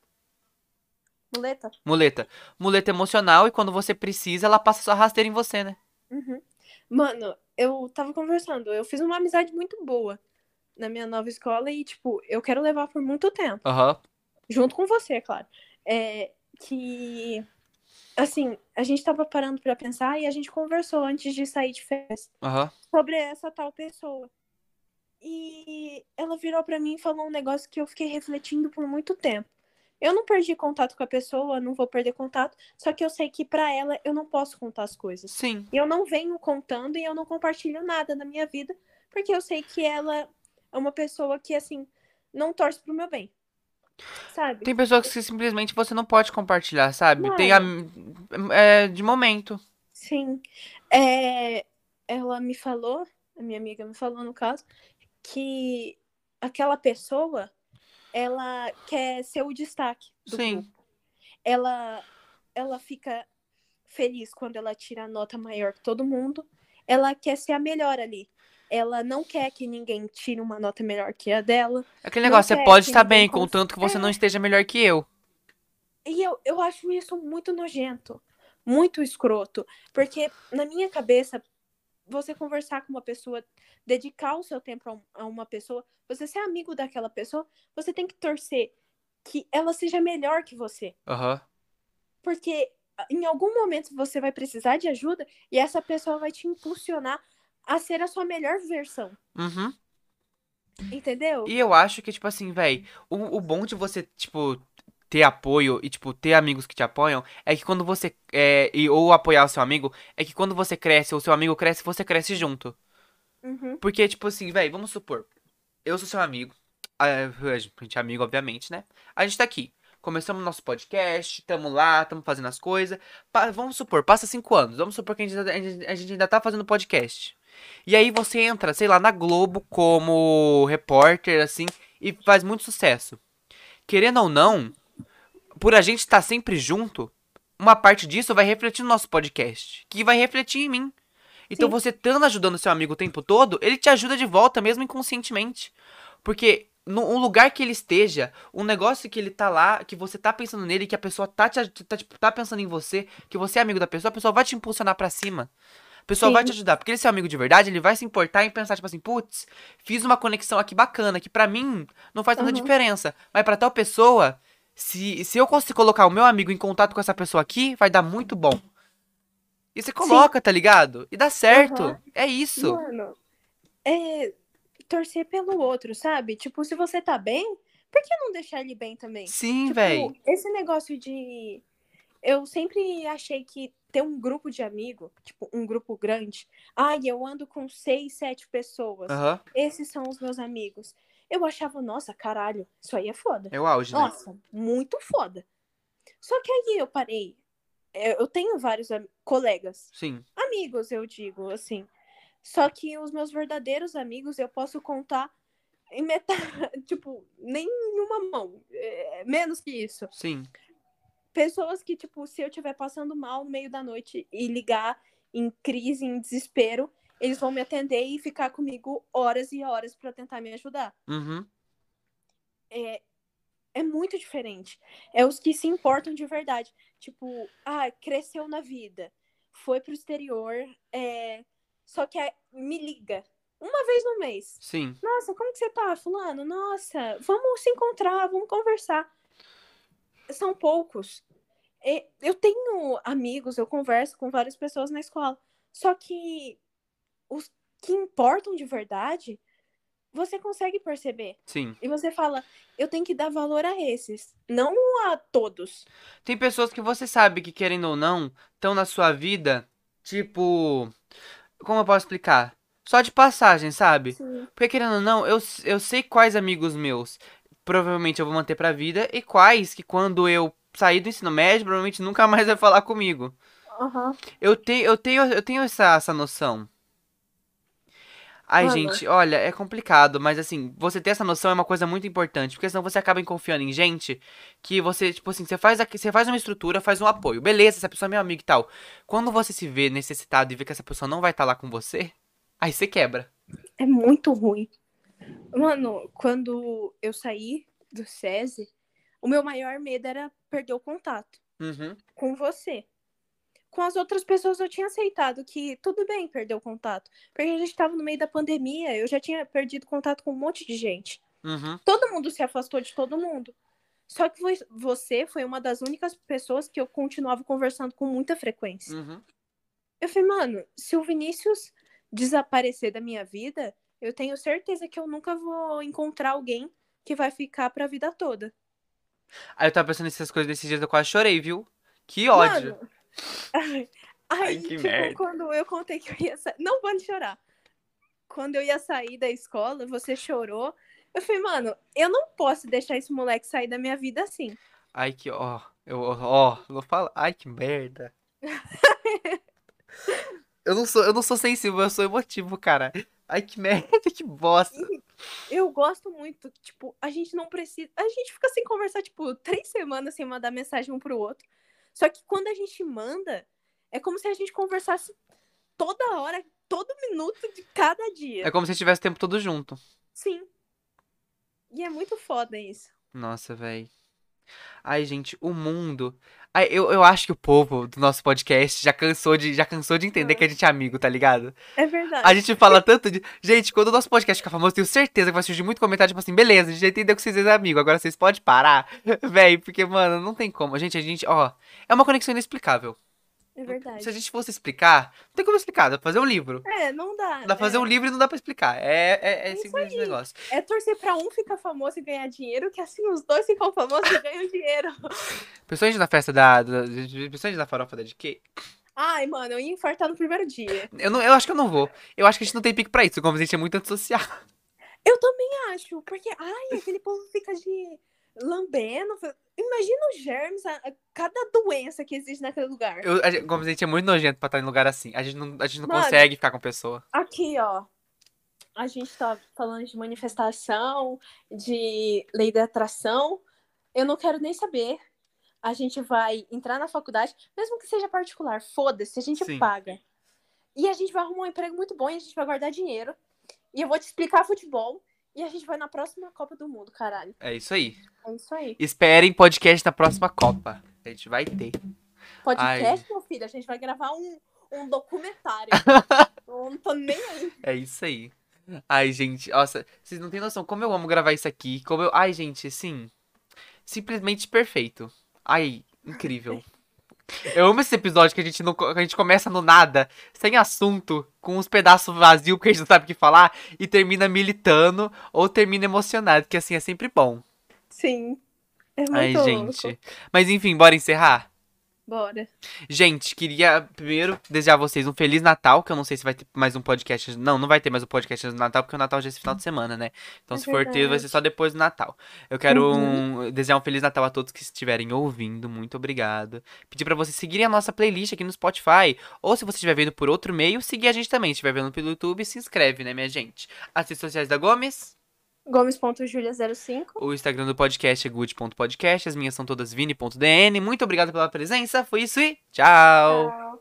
Muleta. Muleta. Muleta emocional e quando você precisa, ela passa sua rasteira em você, né? Uhum. Mano, eu tava conversando, eu fiz uma amizade muito boa na minha nova escola e, tipo, eu quero levar por muito tempo. Aham. Junto com você, é claro. É que, assim, a gente tava parando pra pensar e a gente conversou antes de sair de festa Aham. sobre essa tal pessoa. E ela virou pra mim e falou um negócio que eu fiquei refletindo por muito tempo. Eu não perdi contato com a pessoa, não vou perder contato, só que eu sei que pra ela eu não posso contar as coisas. Sim. E eu não venho contando e eu não compartilho nada na minha vida, porque eu sei que ela é uma pessoa que, assim, não torce pro meu bem. Sabe? Tem pessoas que simplesmente você não pode compartilhar, sabe? Tem a, é, de momento. Sim. É, ela me falou, a minha amiga me falou, no caso, que aquela pessoa, ela quer ser o destaque do Sim. grupo. Ela, ela fica feliz quando ela tira a nota maior que todo mundo. Ela quer ser a melhor ali. Ela não quer que ninguém tire uma nota melhor que a dela. Aquele negócio, você pode estar bem, cons- contanto que você É. não esteja melhor que eu. E eu, eu acho isso muito nojento, muito escroto. Porque na minha cabeça, você conversar com uma pessoa, dedicar o seu tempo a um- uma pessoa, você ser amigo daquela pessoa, você tem que torcer que ela seja melhor que você. Aham. Porque ah, em algum momento você vai precisar de ajuda e essa pessoa vai te impulsionar a ser a sua melhor versão. Uhum. Entendeu? E eu acho que, tipo assim, véi, o, o bom de você, tipo, ter apoio e, tipo, ter amigos que te apoiam é que quando você. É, e, ou apoiar o seu amigo, é que quando você cresce ou seu amigo cresce, você cresce junto. Uhum. Porque, tipo assim, véi, vamos supor. Eu sou seu amigo. A gente é amigo, obviamente, né? A gente tá aqui. Começamos nosso podcast, tamo lá, tamo fazendo as coisas. Vamos supor, passa cinco anos. Vamos supor que a gente, ainda- a gente- a gente ainda tá fazendo podcast. E aí você entra, sei lá, na Globo como repórter, assim, e faz muito sucesso. Querendo ou não, por a gente estar sempre junto, uma parte disso vai refletir no nosso podcast. Que vai refletir em mim. Então Sim. você estando ajudando seu amigo o tempo todo, ele te ajuda de volta, mesmo inconscientemente. Porque no um lugar que ele esteja, um negócio que ele tá lá, que você tá pensando nele, que a pessoa tá, te, tá, tipo, tá pensando em você, que você é amigo da pessoa, a pessoa vai te impulsionar pra cima. A pessoa Sim. vai te ajudar. Porque ele é seu amigo de verdade, ele vai se importar em pensar, tipo assim, putz, fiz uma conexão aqui bacana, que pra mim não faz tanta Uhum. diferença. Mas pra tal pessoa, se, se eu conseguir colocar o meu amigo em contato com essa pessoa aqui, vai dar muito bom. E você coloca, tá ligado? E dá certo. Uhum. É isso. Mano, é torcer pelo outro, sabe? Tipo, se você tá bem, por que não deixar ele bem também? Sim, Tipo, véi. esse negócio de. Eu sempre achei que ter um grupo de amigo, tipo, um grupo grande. Ai, eu ando com seis, sete pessoas. Aham. Esses são os meus amigos. Eu achava, nossa, caralho, isso aí é foda. É o auge, né? Nossa, muito foda. Só que aí eu parei. Eu eu tenho vários colegas Sim. amigos, eu digo, assim. Só que os meus verdadeiros amigos eu posso contar em metade, tipo, nem em uma mão. É, menos que isso. Sim. Pessoas que, tipo, se eu estiver passando mal no meio da noite e ligar em crise, em desespero, eles vão me atender e ficar comigo horas e horas para tentar me ajudar. Uhum. É, é muito diferente. É os que se importam de verdade. Tipo, ah, cresceu na vida, foi pro exterior, é, só que é- me liga uma vez no mês. Sim. Nossa, como que você tá, fulano? Nossa, vamos se encontrar, vamos conversar. São poucos. E Eu tenho amigos, eu converso com várias pessoas na escola. Só que os que importam de verdade, você consegue perceber. Sim. E você fala, eu tenho que dar valor a esses, não a todos. Tem pessoas que você sabe que, querendo ou não, estão na sua vida, tipo. Como eu posso explicar? Só de passagem, sabe? Sim. Porque, querendo ou não, eu, eu sei quais amigos meus provavelmente eu vou manter pra vida e quais que, quando eu sair do ensino médio, provavelmente nunca mais vai falar comigo. Aham. Eu tenho, eu tenho, eu tenho essa, essa noção. Ai, Mano. gente, olha, é complicado, mas assim, você ter essa noção é uma coisa muito importante, porque senão você acaba confiando em gente que você, tipo assim, você faz aqui, você faz uma estrutura, faz um apoio. Beleza, essa pessoa é meu amigo e tal. Quando você se vê necessitado e vê que essa pessoa não vai estar lá com você, aí você quebra. É muito ruim. Mano, quando eu saí do SESI, o meu maior medo era perder o contato Uhum. com você. Com as outras pessoas eu tinha aceitado que tudo bem perder o contato. Porque a gente estava no meio da pandemia, eu já tinha perdido contato com um monte de gente. Uhum. Todo mundo se afastou de todo mundo. Só que vo- você foi uma das únicas pessoas que eu continuava conversando com muita frequência. Uhum. Eu falei, mano, se o Vinícius desaparecer da minha vida, eu tenho certeza que eu nunca vou encontrar alguém que vai ficar pra vida toda. Aí eu tava pensando nessas coisas desses dias, eu quase chorei, viu? Que ódio. Mano, ai, aí, que tipo, merda. quando eu contei que eu ia sair. Não pode chorar. Quando eu ia sair da escola, você chorou. Eu falei, mano, eu não posso deixar esse moleque sair da minha vida assim. Ai, que ó. Eu, ó, não fala. Ai, que merda. eu não sou, eu não sou sensível, eu sou emotivo, cara. Ai, que merda, que bosta. Eu gosto muito, tipo, a gente não precisa. A gente fica sem conversar, tipo, três semanas sem mandar mensagem um pro outro. Só que quando a gente manda, é como se a gente conversasse toda hora, todo minuto de cada dia. É como se tivesse tempo todo junto. Sim. E é muito foda isso. Nossa, véi. Ai, gente, o mundo. Eu, eu acho que o povo do nosso podcast já cansou de, já cansou de entender que a gente é amigo, tá ligado? É verdade. A gente fala tanto de. Gente, quando o nosso podcast ficar famoso, tenho certeza que vai surgir muito comentário, tipo assim, beleza, a gente já entendeu que vocês são amigos, agora vocês podem parar. Véi, porque, mano, não tem como. Gente, a gente, ó. É uma conexão inexplicável. É verdade. Se a gente fosse explicar, não tem como explicar, dá pra fazer um livro. É, não dá. Dá pra fazer é, um livro e não dá pra explicar. É, é, é simplesmente esse negócio. é torcer pra um ficar famoso e ganhar dinheiro, que assim os dois ficam famosos e ganham dinheiro. Pessoas na festa da. da pessoas na farofa da DK. Ai, mano, eu ia infartar no primeiro dia. Eu, não, eu acho que eu não vou. Eu acho que a gente não tem pique pra isso, como a gente é muito antissocial. Eu também acho, porque, ai, aquele povo fica de lambendo. Imagina os germes, cada doença que existe naquele lugar. Eu, a gente- como a gente é muito nojento pra estar em lugar assim. A gente não, a gente não Mano. consegue ficar com pessoa. Aqui, ó. A gente tá falando de manifestação, de lei da atração. Eu não quero nem saber. A gente vai entrar na faculdade, mesmo que seja particular, foda-se, a gente Sim. paga. E a gente vai arrumar um emprego muito bom e a gente vai guardar dinheiro. E eu vou te explicar futebol. E a gente vai na próxima Copa do Mundo, caralho. É isso aí. É isso aí. Esperem podcast na próxima Copa. A gente vai ter. Podcast, meu filho, a gente vai gravar um, um documentário. eu não tô nem aí. É isso aí. Ai, gente, nossa, vocês não têm noção como eu amo gravar isso aqui. Como eu. Ai, gente, assim. Simplesmente perfeito. Ai, incrível. Eu amo esse episódio que a gente, não, a gente começa no nada, sem assunto, com uns pedaços vazios porque a gente não sabe o que falar, e termina militando ou termina emocionado, que assim é sempre bom. Sim. É muito Ai, louco. gente. Mas enfim, bora encerrar? Bora. Gente, queria primeiro desejar a vocês um Feliz Natal, que eu não sei se vai ter mais um podcast. Não, não vai ter mais um podcast no Natal, porque o Natal já é esse final de semana, né? Então, É se for ter, vai verdade. ser só depois do Natal. Eu quero Uhum. um- desejar um Feliz Natal a todos que estiverem ouvindo. Muito obrigado. Pedir pra vocês seguirem a nossa playlist aqui no Spotify. Ou se você estiver vendo por outro meio, seguir a gente também. Se estiver vendo pelo YouTube, se inscreve, né, minha gente? As redes sociais da Gomes. Gomes.julia05. O Instagram do podcast é good.podcast. As minhas são todas vini.dn. Muito obrigado pela presença. Foi isso e tchau. Tchau.